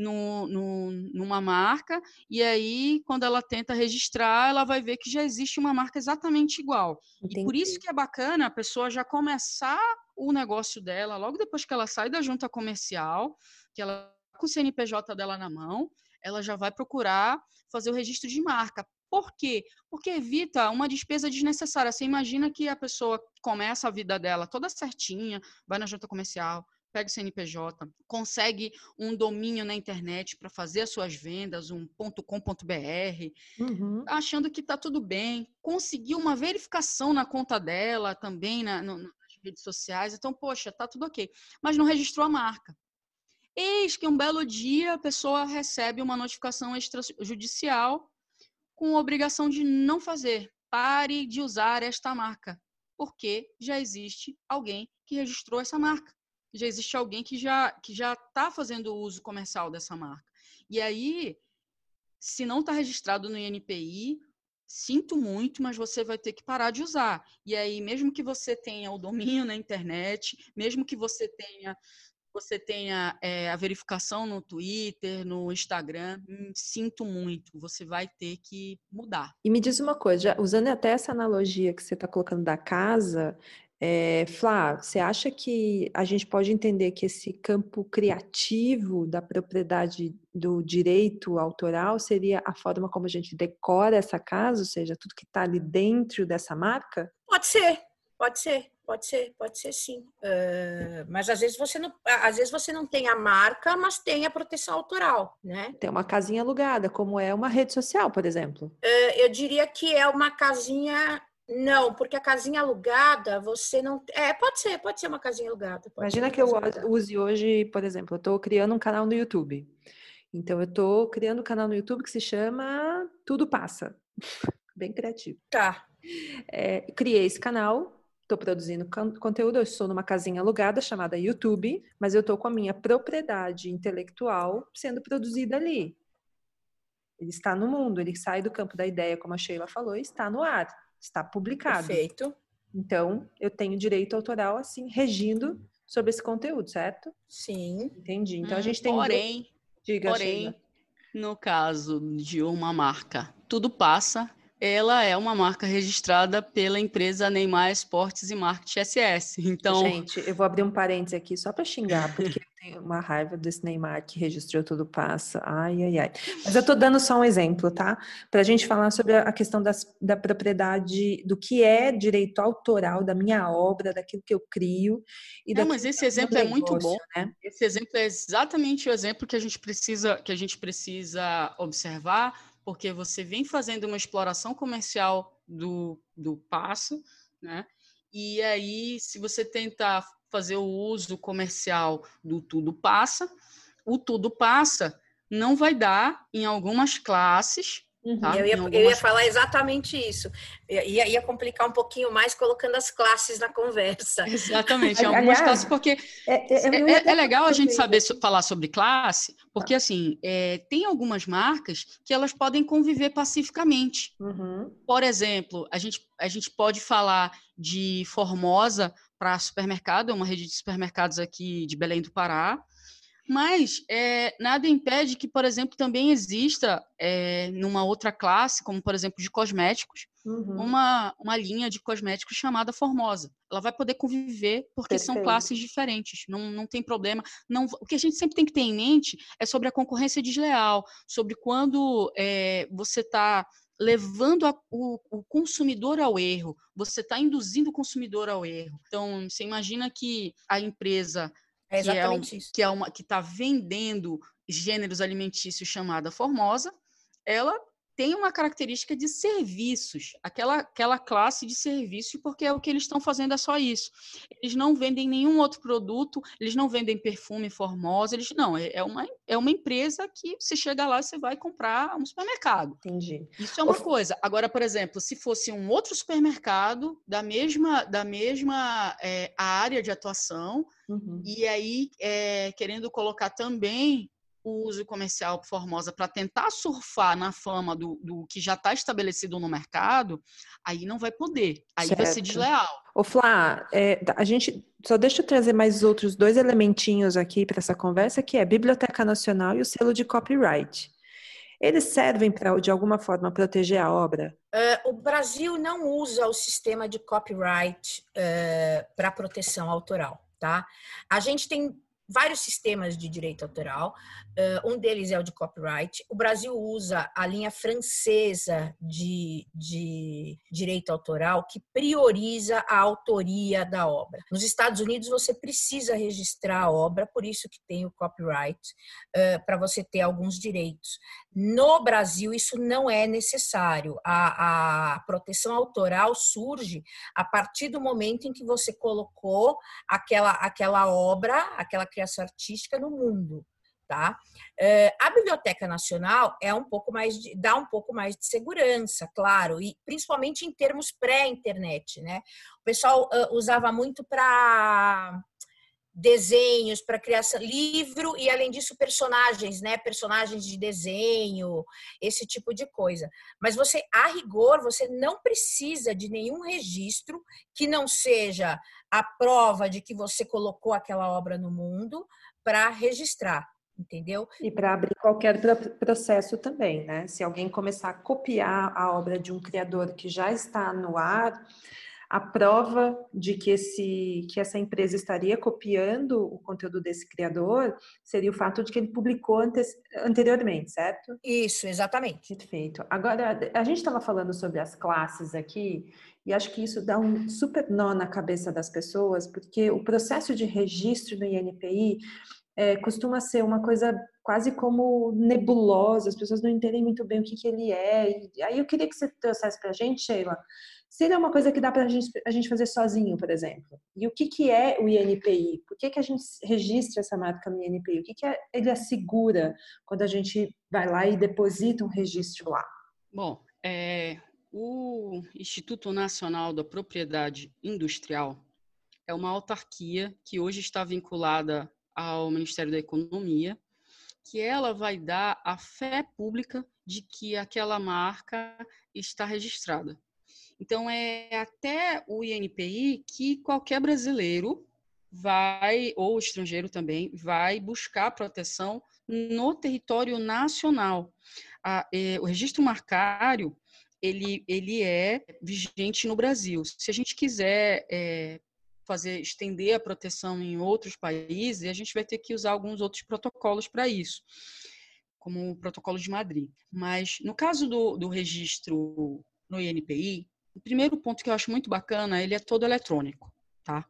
no, no, numa marca, e aí, quando ela tenta registrar, ela vai ver que já existe uma marca exatamente igual. Entendi. E por isso que é bacana a pessoa já começar o negócio dela, logo depois que ela sai da junta comercial, que ela tá com o CNPJ dela na mão, ela já vai procurar fazer o registro de marca. Por quê? Porque evita uma despesa desnecessária. Você imagina que a pessoa começa a vida dela toda certinha, vai na junta comercial, pega o CNPJ, consegue um domínio na internet para fazer as suas vendas, um .com.br, uhum. achando que está tudo bem, conseguiu uma verificação na conta dela também na, no, nas redes sociais, então, poxa, está tudo ok. Mas não registrou a marca. Eis que um belo dia a pessoa recebe uma notificação extrajudicial com obrigação de não fazer. Pare de usar esta marca, porque já existe alguém que registrou essa marca já existe alguém que já que já está fazendo uso comercial dessa marca. E aí, se não está registrado no INPI, sinto muito, mas você vai ter que parar de usar. E aí, mesmo que você tenha o domínio na internet, mesmo que você tenha você tenha é, a verificação no Twitter, no Instagram, hum, sinto muito, você vai ter que mudar. E me diz uma coisa, já, usando até essa analogia que você está colocando da casa, é, Flá, você acha que a gente pode entender que esse campo criativo da propriedade do direito autoral seria a forma como a gente decora essa casa, ou seja, tudo que está ali dentro dessa marca? Pode ser, pode ser, pode ser, pode ser sim. Uh, mas às vezes você não, às vezes você não tem a marca, mas tem a proteção autoral, né? Tem uma casinha alugada, como é uma rede social, por exemplo. Uh, eu diria que é uma casinha não, porque a casinha alugada, você não. É, pode ser, pode ser uma casinha alugada. Imagina que eu alugada. use hoje, por exemplo, eu estou criando um canal no YouTube. Então, eu estou criando um canal no YouTube que se chama Tudo Passa. [laughs] Bem criativo. Tá. É, criei esse canal, estou produzindo conteúdo, eu estou numa casinha alugada chamada YouTube, mas eu estou com a minha propriedade intelectual sendo produzida ali. Ele está no mundo, ele sai do campo da ideia, como a Sheila falou, e está no ar. Está publicado. Perfeito. Então, eu tenho direito autoral, assim, regindo sobre esse conteúdo, certo? Sim. Entendi. Então, hum, a gente tem... Porém, Diga, porém no caso de uma marca, tudo passa, ela é uma marca registrada pela empresa Neymar Esportes e Marketing SS. Então, gente, eu vou abrir um parênteses aqui só para xingar, porque tenho uma raiva desse Neymar que registrou tudo passa. Ai, ai, ai. Mas eu tô dando só um exemplo, tá? Para a gente falar sobre a questão das, da propriedade, do que é direito autoral da minha obra, daquilo que eu crio. E Não, mas esse exemplo é muito bom. Né? Esse exemplo é exatamente o exemplo que a gente precisa, que a gente precisa observar porque você vem fazendo uma exploração comercial do, do passo, né? E aí, se você tentar fazer o uso comercial do tudo passa, o tudo passa não vai dar em algumas classes Uhum. Tá? Eu, ia, algumas... eu, ia, falar exatamente isso. Ia, ia, complicar um pouquinho mais colocando as classes na conversa. Exatamente, em algumas Aliás, classes, porque é, é, é, é legal a gente saber so, falar sobre classe, porque assim, é, tem algumas marcas que elas podem conviver pacificamente. Uhum. Por exemplo, a gente, a gente pode falar de Formosa para supermercado, é uma rede de supermercados aqui de Belém do Pará, mas é, nada impede que, por exemplo, também exista é, numa outra classe, como por exemplo de cosméticos, uhum. uma, uma linha de cosméticos chamada Formosa. Ela vai poder conviver porque Perfeito. são classes diferentes, não, não tem problema. Não, o que a gente sempre tem que ter em mente é sobre a concorrência desleal, sobre quando é, você está levando a, o, o, consumidor ao erro, você está induzindo o consumidor ao erro. Então, você imagina que a empresa é que é. Que é uma que está vendendo gêneros alimentícios chamada Formosa, ela tem uma característica de serviços, aquela, aquela classe de serviços, porque é o que eles estão fazendo é só isso. Eles não vendem nenhum outro produto, eles não vendem perfume Formosa, eles não, é, é uma, é uma empresa que você chega lá e você vai comprar um supermercado. Entendi. Isso é uma coisa. Agora, por exemplo, se fosse um outro supermercado da mesma, da mesma é, área de atuação, uhum. e aí é, querendo colocar também o uso comercial Formosa para tentar surfar na fama do, do que já está estabelecido no mercado, aí não vai poder, aí certo. vai ser desleal. Ô Flá, é, a gente só deixa eu trazer mais outros dois elementinhos aqui para essa conversa, que é a Biblioteca Nacional e o selo de copyright. Eles servem para, de alguma forma, proteger a obra? Uh, o Brasil não usa o sistema de copyright uh, para proteção autoral, tá? A gente tem vários sistemas de direito autoral. Um deles é o de copyright. O Brasil usa a linha francesa de, de direito autoral que prioriza a autoria da obra. Nos Estados Unidos você precisa registrar a obra, por isso que tem o copyright, para você ter alguns direitos. No Brasil isso não é necessário. A, a proteção autoral surge a partir do momento em que você colocou aquela, aquela obra, aquela criação criação artística no mundo. Tá? Eh, a Biblioteca Nacional é um pouco mais de, dá um pouco mais de segurança, claro, e principalmente em termos pré-internet, né? O pessoal uh, usava muito para desenhos para criação, livro e além disso personagens, né, personagens de desenho, esse tipo de coisa. Mas você, a rigor, você não precisa de nenhum registro que não seja a prova de que você colocou aquela obra no mundo para registrar, entendeu? E para abrir qualquer processo também, né? Se alguém começar a copiar a obra de um criador que já está no ar, a prova de que, esse, que essa empresa estaria copiando o conteúdo desse criador seria o fato de que ele publicou antes, anteriormente, certo? Isso, exatamente. Perfeito. Agora, a gente estava falando sobre as classes aqui, e acho que isso dá um super nó na cabeça das pessoas, porque o processo de registro no INPI é, costuma ser uma coisa quase como nebulosa, as pessoas não entendem muito bem o que, que ele é. E aí eu queria que você trouxesse para a gente, Sheila, se ele é uma coisa que dá para gente, a gente fazer sozinho, por exemplo. E o que, que é o INPI? Por que, que a gente registra essa marca no INPI? O que, que é, ele assegura quando a gente vai lá e deposita um registro lá? Bom, é, o Instituto Nacional da Propriedade Industrial é uma autarquia que hoje está vinculada ao Ministério da Economia, que ela vai dar a fé pública de que aquela marca está registrada. Então, é até o INPI que qualquer brasileiro vai, ou estrangeiro também, vai buscar proteção no território nacional. A, é, o registro marcário ele, ele é vigente no Brasil. Se a gente quiser é, fazer estender a proteção em outros países, a gente vai ter que usar alguns outros protocolos para isso, como o protocolo de Madrid. Mas no caso do, do registro no INPI, o primeiro ponto que eu acho muito bacana, ele é todo eletrônico, tá?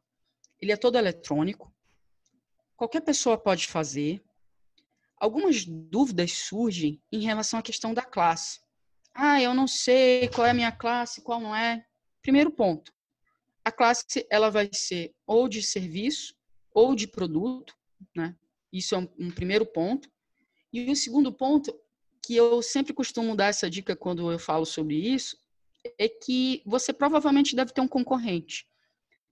Ele é todo eletrônico. Qualquer pessoa pode fazer. Algumas dúvidas surgem em relação à questão da classe. Ah, eu não sei qual é a minha classe, qual não é. Primeiro ponto, a classe ela vai ser ou de serviço ou de produto, né? Isso é um, um primeiro ponto. E o segundo ponto, que eu sempre costumo dar essa dica quando eu falo sobre isso, é que você provavelmente deve ter um concorrente.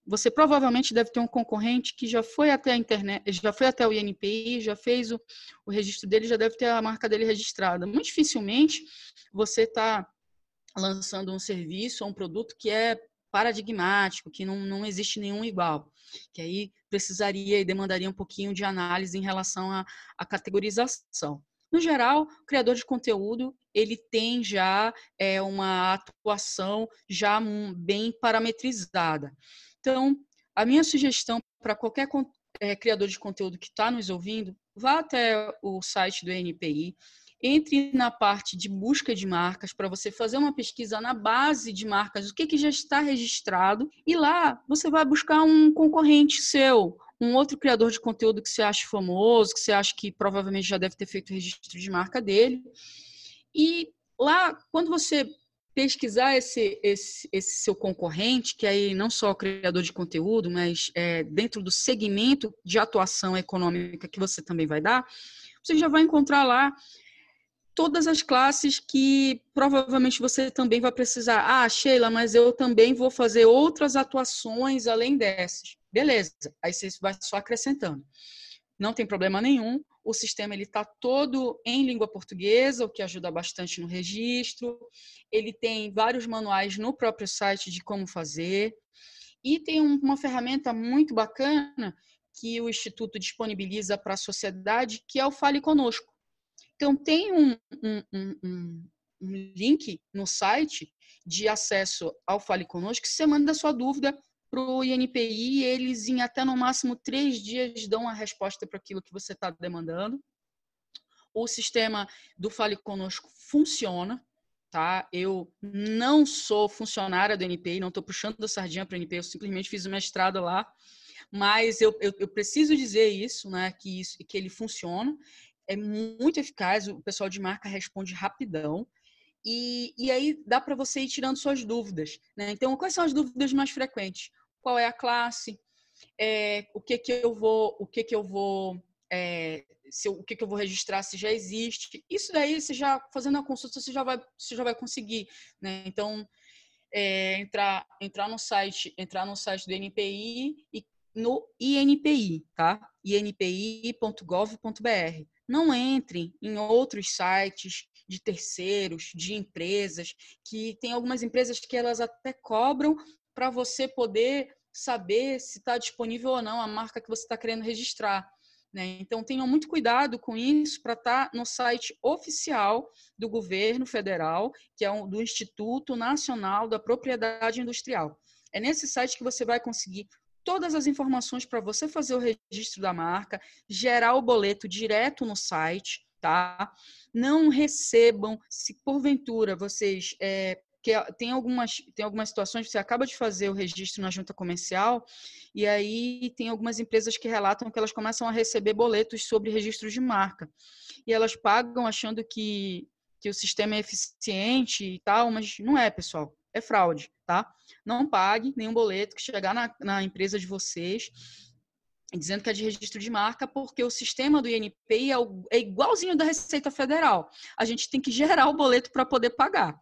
Você provavelmente deve ter um concorrente que já foi até a internet, já foi até o INPI, já fez o, o registro dele, já deve ter a marca dele registrada. Muito dificilmente você está lançando um serviço ou um produto que é paradigmático, que não, não existe nenhum igual, que aí precisaria e demandaria um pouquinho de análise em relação à, à categorização. No geral, o criador de conteúdo ele tem já é, uma atuação já bem parametrizada. Então, a minha sugestão para qualquer é, criador de conteúdo que está nos ouvindo, vá até o site do NPI, entre na parte de busca de marcas para você fazer uma pesquisa na base de marcas, o que, que já está registrado, e lá você vai buscar um concorrente seu, um outro criador de conteúdo que você acha famoso, que você acha que provavelmente já deve ter feito o registro de marca dele. E lá, quando você pesquisar esse, esse, esse seu concorrente, que aí não só o criador de conteúdo, mas é, dentro do segmento de atuação econômica que você também vai dar, você já vai encontrar lá todas as classes que provavelmente você também vai precisar. Ah, Sheila, mas eu também vou fazer outras atuações além dessas. Beleza, aí você vai só acrescentando. Não tem problema nenhum. O sistema ele está todo em língua portuguesa, o que ajuda bastante no registro. Ele tem vários manuais no próprio site de como fazer. E tem uma ferramenta muito bacana que o Instituto disponibiliza para a sociedade, que é o Fale Conosco. Então, tem um, um, um, um link no site de acesso ao Fale Conosco, que você manda a sua dúvida para o INPI eles, em até no máximo três dias, dão a resposta para aquilo que você está demandando. O sistema do Fale Conosco funciona, tá? Eu não sou funcionária do NPI, não estou puxando a sardinha para o NPI, eu simplesmente fiz o mestrado lá, mas eu, eu, eu, preciso dizer isso, né? Que, isso, que ele funciona é muito eficaz, o pessoal de marca responde rapidão. E, e aí dá para você ir tirando suas dúvidas. Né? Então, quais são as dúvidas mais frequentes? Qual é a classe? É, o que que eu vou, o que que eu vou, é, se, o que que eu vou registrar se já existe? Isso daí, você já fazendo a consulta, você já vai, você já vai conseguir. Né? Então, é, entrar, entrar no site, entrar no site do NPI e no INPI, tá? inpi.gov.br não entrem em outros sites de terceiros, de empresas, que tem algumas empresas que elas até cobram para você poder saber se está disponível ou não a marca que você está querendo registrar. Né? Então, tenham muito cuidado com isso para estar tá no site oficial do governo federal, que é do Instituto Nacional da Propriedade Industrial. É nesse site que você vai conseguir todas as informações para você fazer o registro da marca, gerar o boleto direto no site, tá? Não recebam, se porventura vocês é, que tem algumas, tem algumas situações que você acaba de fazer o registro na junta comercial e aí tem algumas empresas que relatam que elas começam a receber boletos sobre registro de marca. E elas pagam achando que, que o sistema é eficiente e tal, mas não é, pessoal é fraude, tá? Não pague nenhum boleto que chegar na, na empresa de vocês dizendo que é de registro de marca, porque o sistema do INPI é, é igualzinho da Receita Federal. A gente tem que gerar o boleto para poder pagar.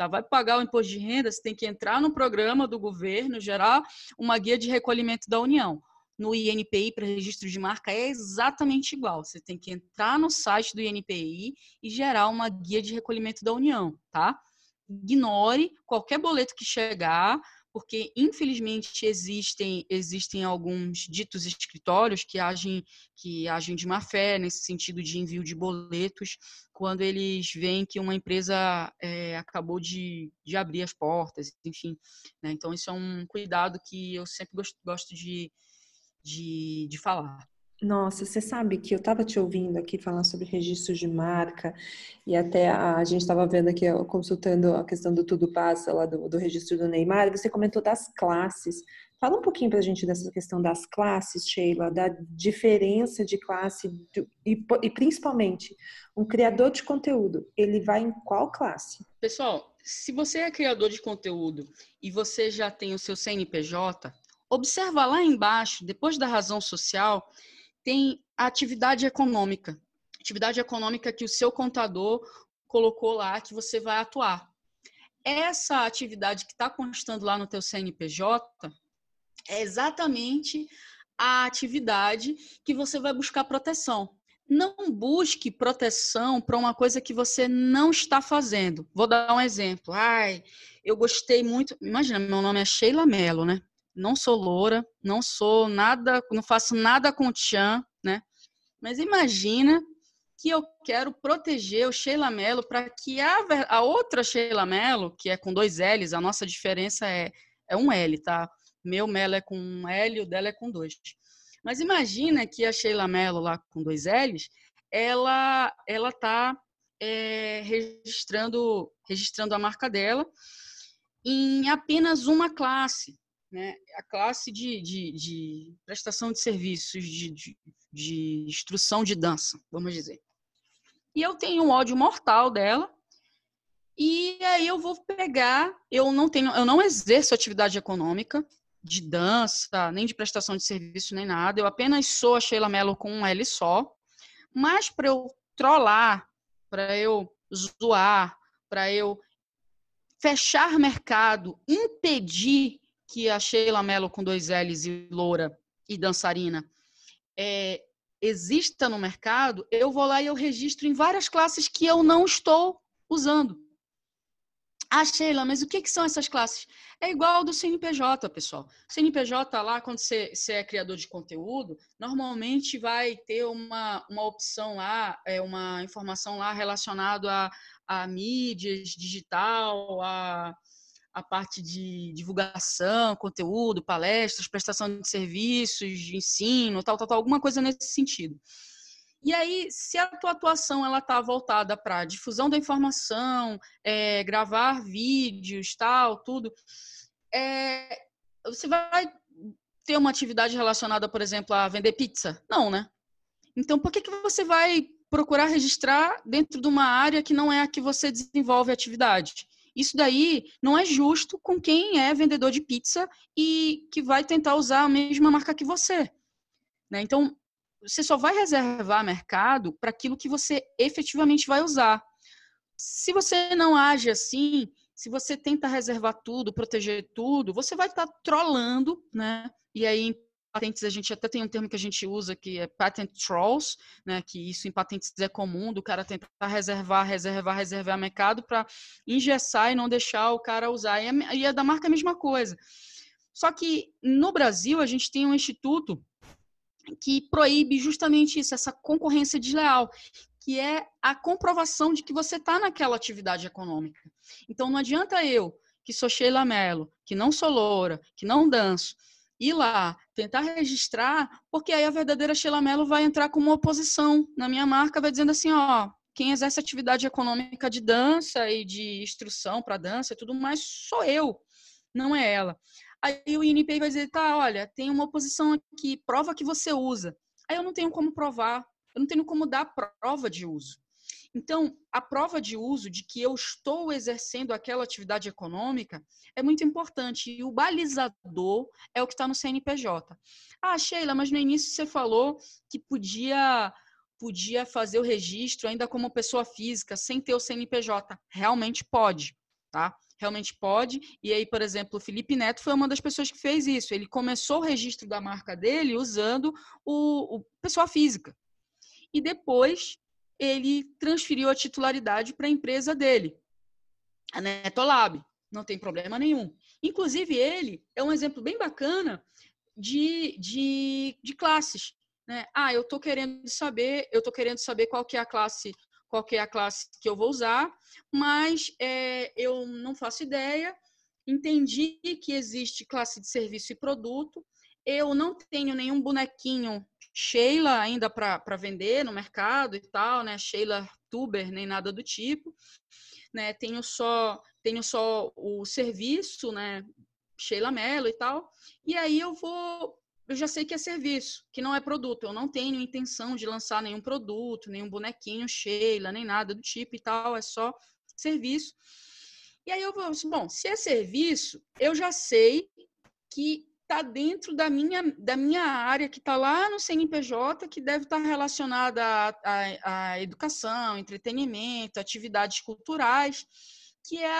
Tá? Vai pagar o imposto de renda, você tem que entrar no programa do governo, gerar uma guia de recolhimento da União. No INPI para registro de marca é exatamente igual. Você tem que entrar no site do INPI e gerar uma guia de recolhimento da União, tá? ignore qualquer boleto que chegar, porque infelizmente existem existem alguns ditos escritórios que agem que agem de má fé nesse sentido de envio de boletos quando eles veem que uma empresa é, acabou de, de abrir as portas, enfim. Né? Então isso é um cuidado que eu sempre gosto, gosto de, de, de falar. Nossa, você sabe que eu estava te ouvindo aqui falar sobre registros de marca e até a, a gente estava vendo aqui, consultando a questão do Tudo Passa lá do, do registro do Neymar, e você comentou das classes. Fala um pouquinho para a gente dessa questão das classes, Sheila, da diferença de classe e, e principalmente um criador de conteúdo, ele vai em qual classe? Pessoal, se você é criador de conteúdo e você já tem o seu CNPJ, observa lá embaixo, depois da razão social, tem a atividade econômica. Atividade econômica que o seu contador colocou lá que você vai atuar. Essa atividade que está constando lá no teu CNPJ é exatamente a atividade que você vai buscar proteção. Não busque proteção para uma coisa que você não está fazendo. Vou dar um exemplo. Ai, eu gostei muito. Imagina, meu nome é Sheila Mello, né? Não sou loura, não sou nada, não faço nada com tchan, né? Mas imagina que eu quero proteger o Sheila Mello para que a, a outra Sheila Mello, que é com dois L's, a nossa diferença é, é um L, tá? Meu Mello é com um L, o dela é com dois. Mas imagina que a Sheila Mello lá com dois L's, ela ela tá é, registrando registrando a marca dela em apenas uma classe, né, a classe de, de, de prestação de serviços de, de, de, instrução de dança, vamos dizer. E eu tenho um ódio mortal dela. E aí eu vou pegar, eu não tenho, eu não exerço atividade econômica de dança, nem de prestação de serviço, nem nada. Eu apenas sou a Sheila Mello com um L só. Mas para eu trollar, para eu zoar, para eu fechar mercado, impedir que a Sheila Mello com dois L's e loura e dançarina é, exista no mercado, eu vou lá e eu registro em várias classes que eu não estou usando. Ah, Sheila, mas o que, que são essas classes? É igual ao do CNPJ, pessoal. CNPJ lá, quando você, você, é criador de conteúdo, normalmente vai ter uma, uma opção lá, é uma informação lá relacionada a, a mídias digital, a a parte de divulgação, conteúdo, palestras, prestação de serviços, de ensino, tal, tal, tal, alguma coisa nesse sentido. E aí, se a tua atuação ela está voltada para difusão da informação, é, gravar vídeos, tal, tudo, é, você vai ter uma atividade relacionada, por exemplo, a vender pizza? Não, né? Então, por que, que você vai procurar registrar dentro de uma área que não é a que você desenvolve a atividade? Isso daí não é justo com quem é vendedor de pizza e que vai tentar usar a mesma marca que você. Né? Então, você só vai reservar mercado para aquilo que você efetivamente vai usar. Se você não age assim, se você tenta reservar tudo, proteger tudo, você vai estar tá trolando, né? E aí patentes a gente até tem um termo que a gente usa que é patent trolls, né, que isso em patentes é comum, do cara tentar reservar, reservar, reservar mercado para engessar e não deixar o cara usar. E a, e a da marca é a mesma coisa. Só que no Brasil a gente tem um instituto que proíbe justamente isso, essa concorrência desleal, que é a comprovação de que você está naquela atividade econômica. Então não adianta eu, que sou Sheila Mello, que não sou loura, que não danço, ir lá, tentar registrar, porque aí a verdadeira Sheila Mello vai entrar como oposição na minha marca, vai dizendo assim, ó, quem exerce atividade econômica de dança e de instrução para dança e tudo mais sou eu, não é ela. Aí o INPI vai dizer, tá, olha, tem uma oposição aqui, prova que você usa. Aí eu não tenho como provar, eu não tenho como dar prova de uso. Então, a prova de uso de que eu estou exercendo aquela atividade econômica é muito importante. E o balizador é o que está no CNPJ. Ah, Sheila, mas no início você falou que podia podia fazer o registro ainda como pessoa física, sem ter o CNPJ. Realmente pode, tá? Realmente pode. E aí, por exemplo, o Felipe Neto foi uma das pessoas que fez isso. Ele começou o registro da marca dele usando o, o pessoa física. E depois ele transferiu a titularidade para a empresa dele, a Netolab. Não tem problema nenhum. Inclusive, ele é um exemplo bem bacana de, de, de classes. Né? Ah, eu estou querendo saber, eu estou querendo saber qual que é a classe, qual que é a classe que eu vou usar, mas é, eu não faço ideia. Entendi que existe classe de serviço e produto. Eu não tenho nenhum bonequinho Sheila ainda para vender no mercado e tal, né? Sheila Tuber, nem nada do tipo. Né? Tenho só tenho só o serviço, né? Sheila Mello e tal. E aí eu vou eu já sei que é serviço, que não é produto. Eu não tenho intenção de lançar nenhum produto, nenhum bonequinho Sheila, nem nada do tipo e tal, é só serviço. E aí eu vou, bom, se é serviço, eu já sei que está dentro da minha, da minha área, que está lá no CNPJ, que deve estar tá relacionada à, à, educação, entretenimento, atividades culturais, que é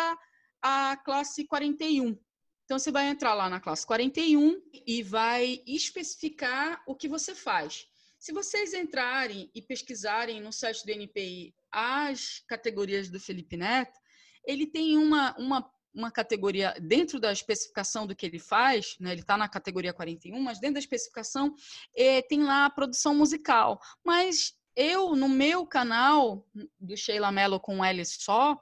a, a classe 41. Então, você vai entrar lá na classe 41 e vai especificar o que você faz. Se vocês entrarem e pesquisarem no site do NPI as categorias do Felipe Neto, ele tem uma, uma uma categoria dentro da especificação do que ele faz, né, ele está na categoria 41, mas dentro da especificação é, tem lá a produção musical. Mas eu, no meu canal do Sheila Mello com L só,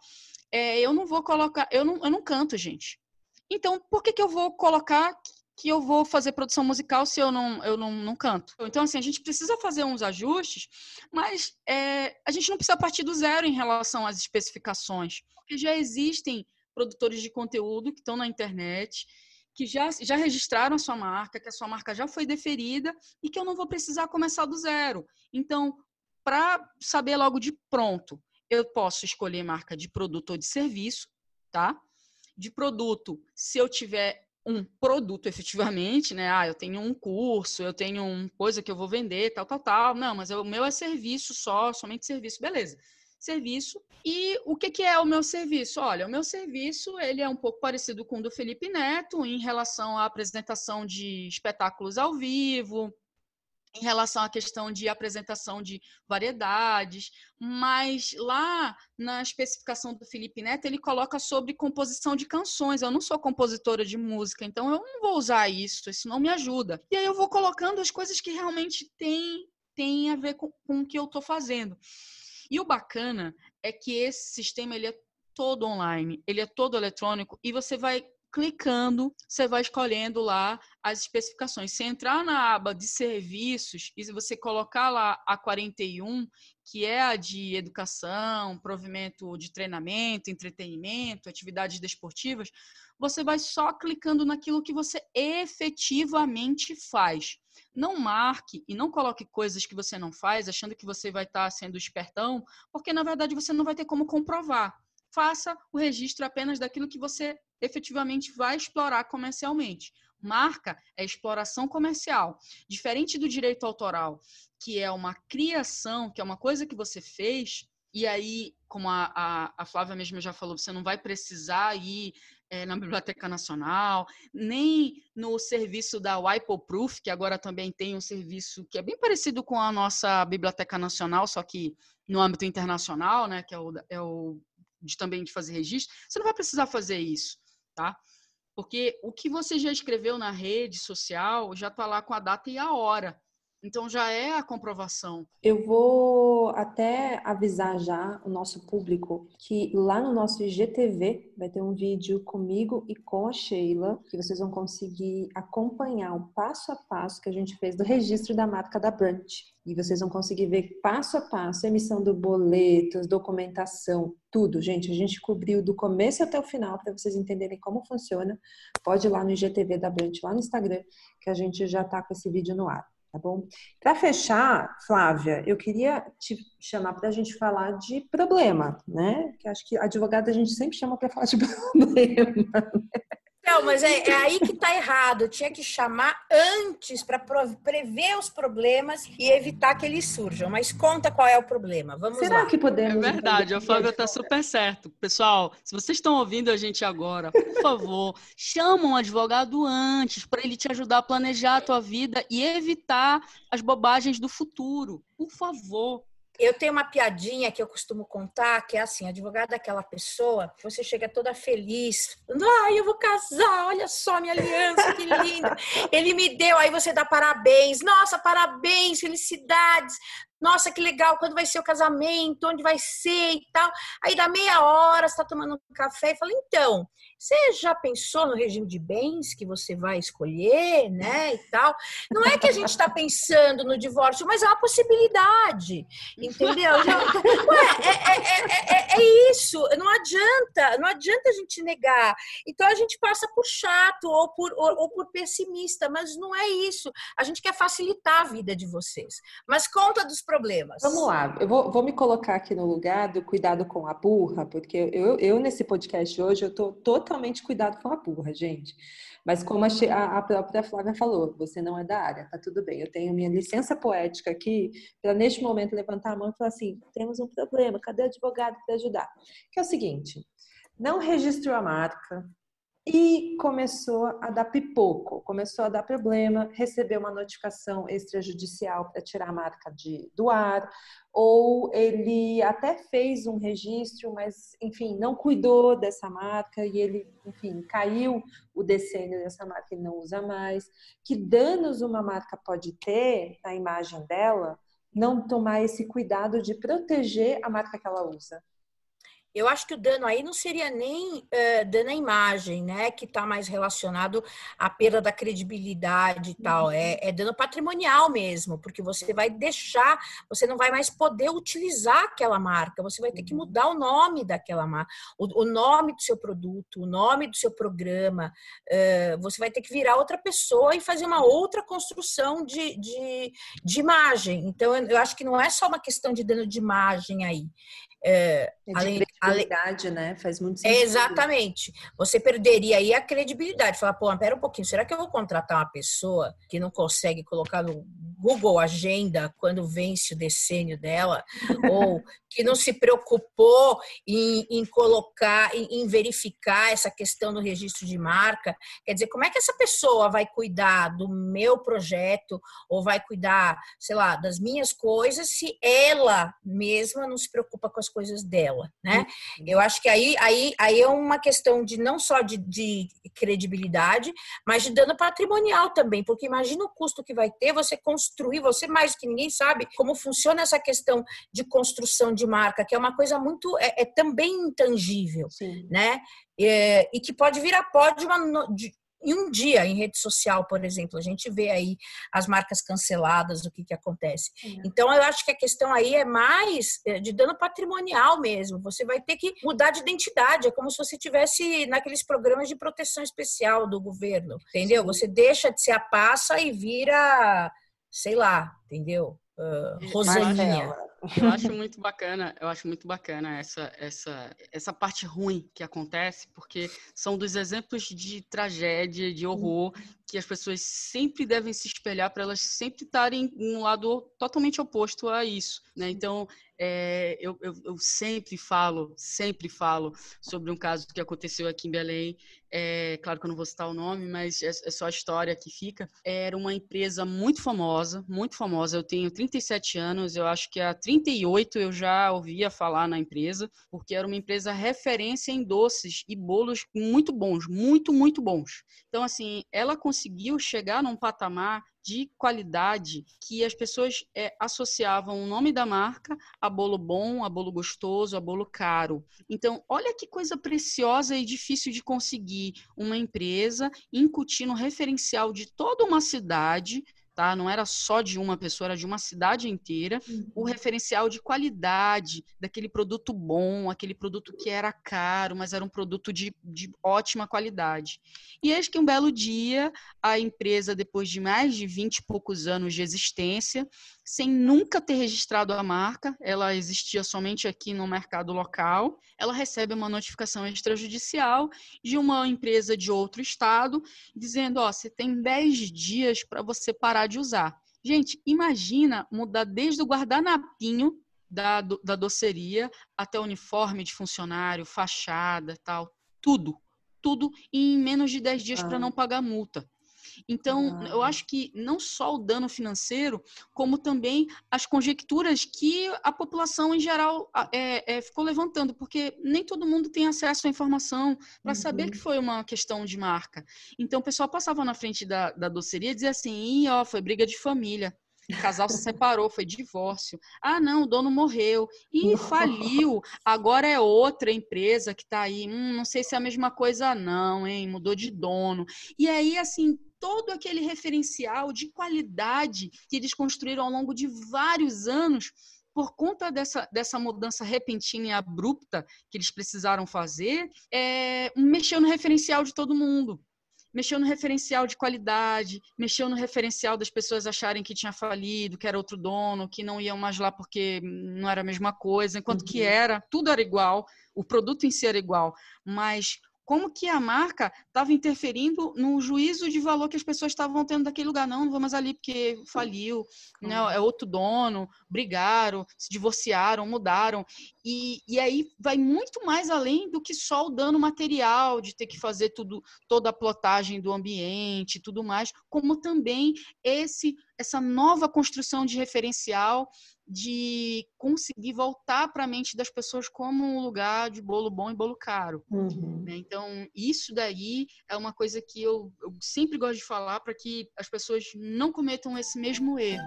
é, eu não vou colocar, eu não, eu não canto, gente. Então, por que, que eu vou colocar que eu vou fazer produção musical se eu não, eu não, não canto. Então, assim, a gente precisa fazer uns ajustes, mas é, a gente não precisa partir do zero em relação às especificações, porque já existem produtores de conteúdo que estão na internet, que já, já registraram a sua marca, que a sua marca já foi deferida e que eu não vou precisar começar do zero. Então, para saber logo de pronto, eu posso escolher marca de produto ou de serviço, tá? De produto, se eu tiver um produto efetivamente, né? Ah, eu tenho um curso, eu tenho uma coisa que eu vou vender, tal, tal, tal. Não, mas o meu é serviço só, somente serviço, beleza serviço. E o que, que é o meu serviço? Olha, o meu serviço ele é um pouco parecido com o do Felipe Neto em relação à apresentação de espetáculos ao vivo, em relação à questão de apresentação de variedades, mas lá na especificação do Felipe Neto ele coloca sobre composição de canções. Eu não sou compositora de música, então eu não vou usar isso, isso não me ajuda. E aí eu vou colocando as coisas que realmente têm, têm a ver com, com o que eu estou fazendo. E o bacana é que esse sistema ele é todo online, ele é todo eletrônico e você vai clicando, você vai escolhendo lá as especificações. Se entrar na aba de serviços e você colocar lá a 41, que é a de educação, provimento de treinamento, entretenimento, atividades desportivas, você vai só clicando naquilo que você efetivamente faz. Não marque e não coloque coisas que você não faz, achando que você vai estar sendo espertão, porque na verdade você não vai ter como comprovar. Faça o registro apenas daquilo que você efetivamente vai explorar comercialmente. Marca é exploração comercial. Diferente do direito autoral, que é uma criação, que é uma coisa que você fez, e aí, como a, a, a Flávia mesmo já falou, você não vai precisar ir é, na Biblioteca Nacional, nem no serviço da Proof, que agora também tem um serviço que é bem parecido com a nossa Biblioteca Nacional, só que no âmbito internacional, né, que é o, é o de também de fazer registro. Você não vai precisar fazer isso, tá? Porque o que você já escreveu na rede social já está lá com a data e a hora. Então já é a comprovação. Eu vou até avisar já o nosso público que lá no nosso IGTV vai ter um vídeo comigo e com a Sheila, que vocês vão conseguir acompanhar o passo a passo que a gente fez do registro da marca da Brunch. E vocês vão conseguir ver passo a passo emissão do boleto, documentação, tudo. Gente, a gente cobriu do começo até o final para vocês entenderem como funciona. Pode ir lá no IGTV da Brunch, lá no Instagram, que a gente já está com esse vídeo no ar tá bom? Para fechar, Flávia, eu queria te chamar para a gente falar de problema, né? Que acho que advogado a gente sempre chama para falar de [laughs] problema. Não, mas é, é aí que está errado. Eu tinha que chamar antes para prever os problemas e evitar que eles surjam. Mas conta qual é o problema. Vamos Será lá. que podemos? É verdade, a Flávia está super certo. Pessoal, se vocês estão ouvindo a gente agora, por favor, chama um advogado antes para ele te ajudar a planejar a tua vida e evitar as bobagens do futuro. Por favor. Eu tenho uma piadinha que eu costumo contar, que é assim, advogado daquela pessoa, você chega toda feliz, ai, eu vou casar, olha só minha aliança, que linda. [laughs] Ele me deu, aí você dá parabéns, nossa, parabéns, felicidades nossa, que legal, quando vai ser o casamento, onde vai ser e tal. Aí dá meia hora, você está tomando um café e fala, então, você já pensou no regime de bens que você vai escolher, né, e tal? Não é que a gente está pensando no divórcio, mas é uma possibilidade, entendeu? Ué, é, é, é, é, isso, não adianta, não adianta a gente negar. Então a gente passa por chato ou por, ou, ou por pessimista, mas não é isso. A gente quer facilitar a vida de vocês. Mas conta dos problemas. Vamos lá, eu vou, vou me colocar aqui no lugar do cuidado com a burra, porque eu, eu nesse podcast hoje, eu tô totalmente cuidado com a burra, gente. Mas como a, a própria Flávia falou, você não é da área, tá tudo bem. Eu tenho minha licença poética aqui para neste momento levantar a mão e falar assim: temos um problema, cadê o advogado para ajudar? Que é o seguinte: não registrou a marca, e começou a dar pipoco, começou a dar problema, recebeu uma notificação extrajudicial para tirar a marca de, do ar, ou ele até fez um registro, mas, enfim, não cuidou dessa marca e ele, enfim, caiu o decênio dessa marca e não usa mais. Que danos uma marca pode ter na imagem dela não tomar esse cuidado de proteger a marca que ela usa? Eu acho que o dano aí não seria nem uh, dano à imagem, né? Que está mais relacionado à perda da credibilidade e tal. É, é, dano patrimonial mesmo, porque você vai deixar, você não vai mais poder utilizar aquela marca, você vai ter que mudar o nome daquela marca, o, o nome do seu produto, o nome do seu programa. Uh, você vai ter que virar outra pessoa e fazer uma outra construção de, de, de imagem. Então, eu acho que não é só uma questão de dano de imagem aí. É, é além, credibilidade, além, né? Faz muito sentido. Exatamente. Você perderia aí a credibilidade. Falar, pô, pera um pouquinho, será que eu vou contratar uma pessoa que não consegue colocar no Google Agenda quando vence o decênio dela? Ou que não se preocupou em, em colocar, em, em, verificar essa questão do registro de marca? Quer dizer, como é que essa pessoa vai cuidar do meu projeto ou vai cuidar, sei lá, das minhas coisas se ela mesma não se preocupa com as coisas dela, né? Uhum. Eu acho que aí, aí, aí é uma questão de não só de, de credibilidade, mas de dano patrimonial também, porque imagina o custo que vai ter você construir, você mais que ninguém sabe como funciona essa questão de construção de marca, que é uma coisa muito, é, é também intangível, Sim. né? É, e que pode virar pó de uma, de, em um dia em rede social, por exemplo, a gente vê aí as marcas canceladas, o que, que acontece. Então, eu acho que a questão aí é mais é, de dano patrimonial mesmo. Você vai ter que mudar de identidade, é como se você tivesse naqueles programas de proteção especial do governo, entendeu? Sim. Você deixa de ser a passa e vira, sei lá, entendeu? Uh, Rosaninha. Eu acho muito bacana, eu acho muito bacana essa, essa, essa parte ruim que acontece, porque são dos exemplos de tragédia, de horror, que as pessoas sempre devem se espelhar para elas sempre estarem em um lado totalmente oposto a isso, né? Então, é, eu, eu, eu, sempre falo, sempre falo sobre um caso que aconteceu aqui em Belém. É, claro que eu não vou citar o nome, mas é, é, só a história que fica. Era uma empresa muito famosa, muito famosa. Eu tenho 37 anos, eu acho que há 38 eu já ouvia falar na empresa, porque era uma empresa referência em doces e bolos muito bons, muito, muito bons. Então, assim, ela conseguiu chegar num patamar de qualidade que as pessoas é, associavam o nome da marca a bolo bom, a bolo gostoso, a bolo caro. Então, olha que coisa preciosa e difícil de conseguir uma empresa incutindo referencial de toda uma cidade tá? Não era só de uma pessoa, era de uma cidade inteira. Uhum. O referencial de qualidade daquele produto bom, aquele produto que era caro, mas era um produto de, de ótima qualidade. E eis que um belo dia, a empresa, depois de mais de 20 e poucos anos de existência, sem nunca ter registrado a marca, ela existia somente aqui no mercado local. Ela recebe uma notificação extrajudicial de uma empresa de outro estado, dizendo: Ó, você tem 10 dias para você parar de usar. Gente, imagina mudar desde o guardanapinho da, da doceria até o uniforme de funcionário, fachada, tal, tudo. Tudo em menos de 10 dias ah. para não pagar multa. Então, ah. eu acho que não só o dano financeiro, como também as conjecturas que a população em geral é, é, ficou levantando, porque nem todo mundo tem acesso à informação para uhum. saber que foi uma questão de marca. Então, o pessoal passava na frente da, da doceria e dizia assim: ó, foi briga de família. O casal se separou, foi divórcio. Ah, não, o dono morreu. E faliu. Agora é outra empresa que está aí. Hum, não sei se é a mesma coisa, não, hein? Mudou de dono. E aí, assim, todo aquele referencial de qualidade que eles construíram ao longo de vários anos por conta dessa, dessa mudança repentina e abrupta que eles precisaram fazer, é, mexeu no referencial de todo mundo mexeu no referencial de qualidade, mexeu no referencial das pessoas acharem que tinha falido, que era outro dono, que não iam mais lá porque não era a mesma coisa, enquanto uhum. que era, tudo era igual, o produto em si era igual, mas como que a marca estava interferindo no juízo de valor que as pessoas estavam tendo daquele lugar. Não, não vamos ali porque faliu, né, é outro dono, brigaram, se divorciaram, mudaram. E, e aí vai muito mais além do que só o dano material, de ter que fazer tudo, toda a plotagem do ambiente tudo mais, como também esse essa nova construção de referencial de conseguir voltar para a mente das pessoas como um lugar de bolo bom e bolo caro. Uhum. Né? Então, isso daí é uma coisa que eu, eu sempre gosto de falar para que as pessoas não cometam esse mesmo erro.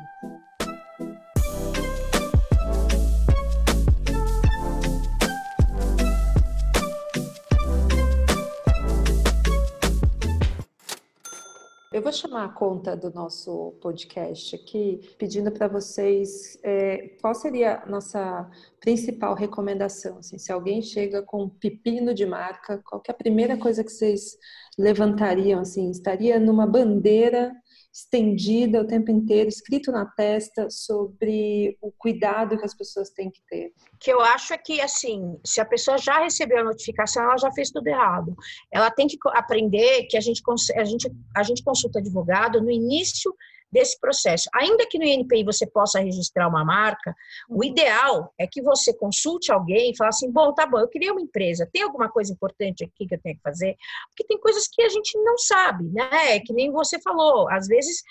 Eu vou chamar a conta do nosso podcast aqui, pedindo para vocês é, qual seria a nossa principal recomendação. Assim, se alguém chega com um pepino de marca, qual é a primeira coisa que vocês levantariam? Assim, estaria numa bandeira estendida o tempo inteiro, escrito na testa sobre o cuidado que as pessoas têm que ter? Que eu acho é que, assim, se a pessoa já recebeu a notificação, ela já fez tudo errado. Ela tem que aprender que a gente, a gente, a gente consulta advogado no início desse processo. Ainda que no INPI você possa registrar uma marca, o uhum. ideal é que você consulte alguém e fale assim: bom, tá bom, eu queria uma empresa, tem alguma coisa importante aqui que eu tenho que fazer? Porque tem coisas que a gente não sabe, né? É que nem você falou, às vezes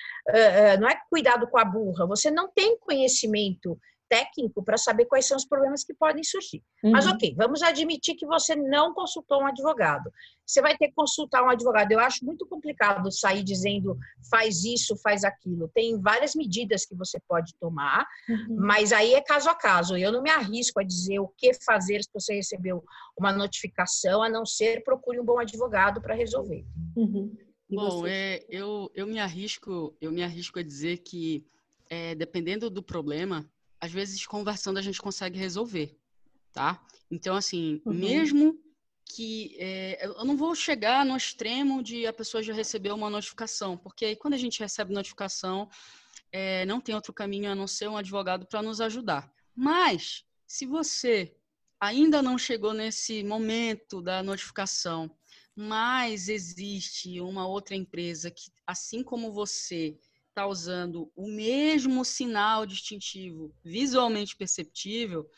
não é cuidado com a burra, você não tem conhecimento técnico para saber quais são os problemas que podem surgir. Uhum. Mas ok, vamos admitir que você não consultou um advogado. Você vai ter que consultar um advogado. Eu acho muito complicado sair dizendo faz isso, faz aquilo. Tem várias medidas que você pode tomar, uhum. mas aí é caso a caso. Eu não me arrisco a dizer o que fazer se você recebeu uma notificação, a não ser procure um bom advogado para resolver. Uhum. Bom, é, eu, eu me arrisco, eu me arrisco a dizer que é, dependendo do problema, às vezes conversando a gente consegue resolver, tá? Então, assim, uhum. mesmo que é, eu não vou chegar no extremo de a pessoa já recebeu uma notificação, porque aí quando a gente recebe notificação, é, não tem outro caminho a não ser um advogado para nos ajudar. Mas, se você ainda não chegou nesse momento da notificação, mas existe uma outra empresa que, assim como você, está usando o mesmo sinal distintivo visualmente perceptível,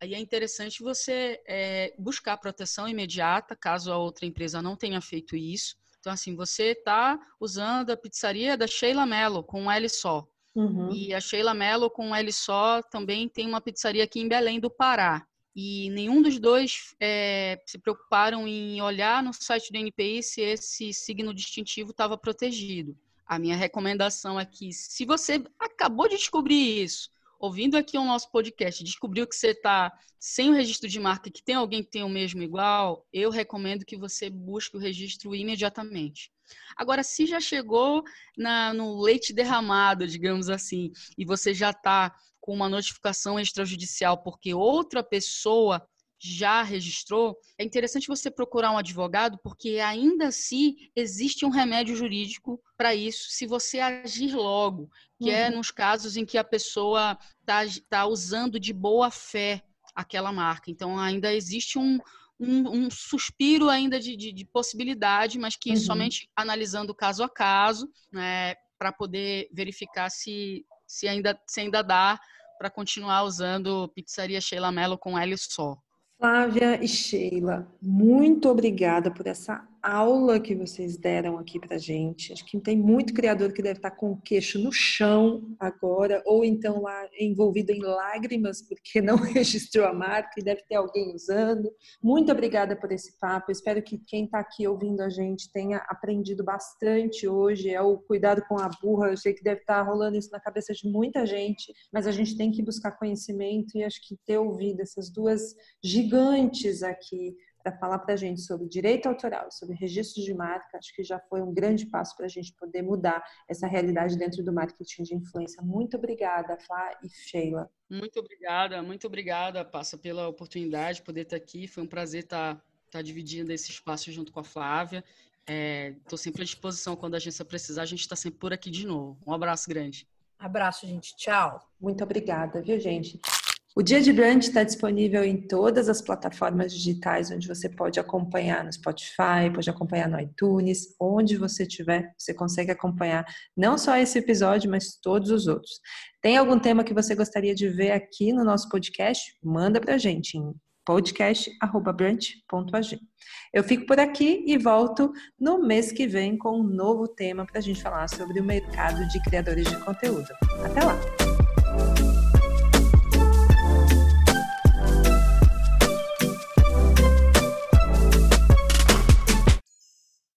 aí é interessante você é, buscar proteção imediata, caso a outra empresa não tenha feito isso. Então, assim, você está usando a pizzaria da Sheila Mello com um L só. Uhum. E a Sheila Mello com um L só também tem uma pizzaria aqui em Belém do Pará. E nenhum dos dois é, se preocuparam em olhar no site do NPI se esse signo distintivo estava protegido. A minha recomendação é que, se você acabou de descobrir isso, ouvindo aqui o nosso podcast, descobriu que você está sem o registro de marca, que tem alguém que tem o mesmo igual, eu recomendo que você busque o registro imediatamente. Agora, se já chegou na, no leite derramado, digamos assim, e você já está com uma notificação extrajudicial porque outra pessoa já registrou, é interessante você procurar um advogado, porque ainda assim existe um remédio jurídico para isso, se você agir logo, que é uhum. é nos casos em que a pessoa está tá usando de boa fé aquela marca. Então, ainda existe um, um, um suspiro ainda de, de, de, possibilidade, mas que uhum. somente analisando caso a caso, né, para poder verificar se, se, ainda, se ainda dá para continuar usando pizzaria Sheila Mello com L só. Flávia e Sheila, muito obrigada por essa aula que vocês deram aqui pra gente. Acho que tem muito criador que deve estar com o queixo no chão agora, ou então lá envolvido em lágrimas porque não [laughs] registrou a marca e deve ter alguém usando. Muito obrigada por esse papo. Espero que quem está aqui ouvindo a gente tenha aprendido bastante hoje. É o cuidado com a burra. Eu sei que deve estar rolando isso na cabeça de muita gente, mas a gente tem que buscar conhecimento e acho que ter ouvido essas duas gigantes aqui para falar para a gente sobre direito autoral, sobre registro de marca, acho que já foi um grande passo para a gente poder mudar essa realidade dentro do marketing de influência. Muito obrigada, Flá e Sheila. Muito obrigada, muito obrigada, Passa, pela oportunidade de poder estar aqui. Foi um prazer estar, estar dividindo esse espaço junto com a Flávia. Estou é, sempre à disposição quando a agência precisar, a gente está sempre por aqui de novo. Um abraço grande. Abraço, gente. Tchau. Muito obrigada, viu, gente? O Dia de Brand está disponível em todas as plataformas digitais onde você pode acompanhar no Spotify, pode acompanhar no iTunes, onde você estiver, você consegue acompanhar não só esse episódio, mas todos os outros. Tem algum tema que você gostaria de ver aqui no nosso podcast? Manda para a gente em podcast.brunch.ag. Eu fico por aqui e volto no mês que vem com um novo tema para a gente falar sobre o mercado de criadores de conteúdo. Até lá!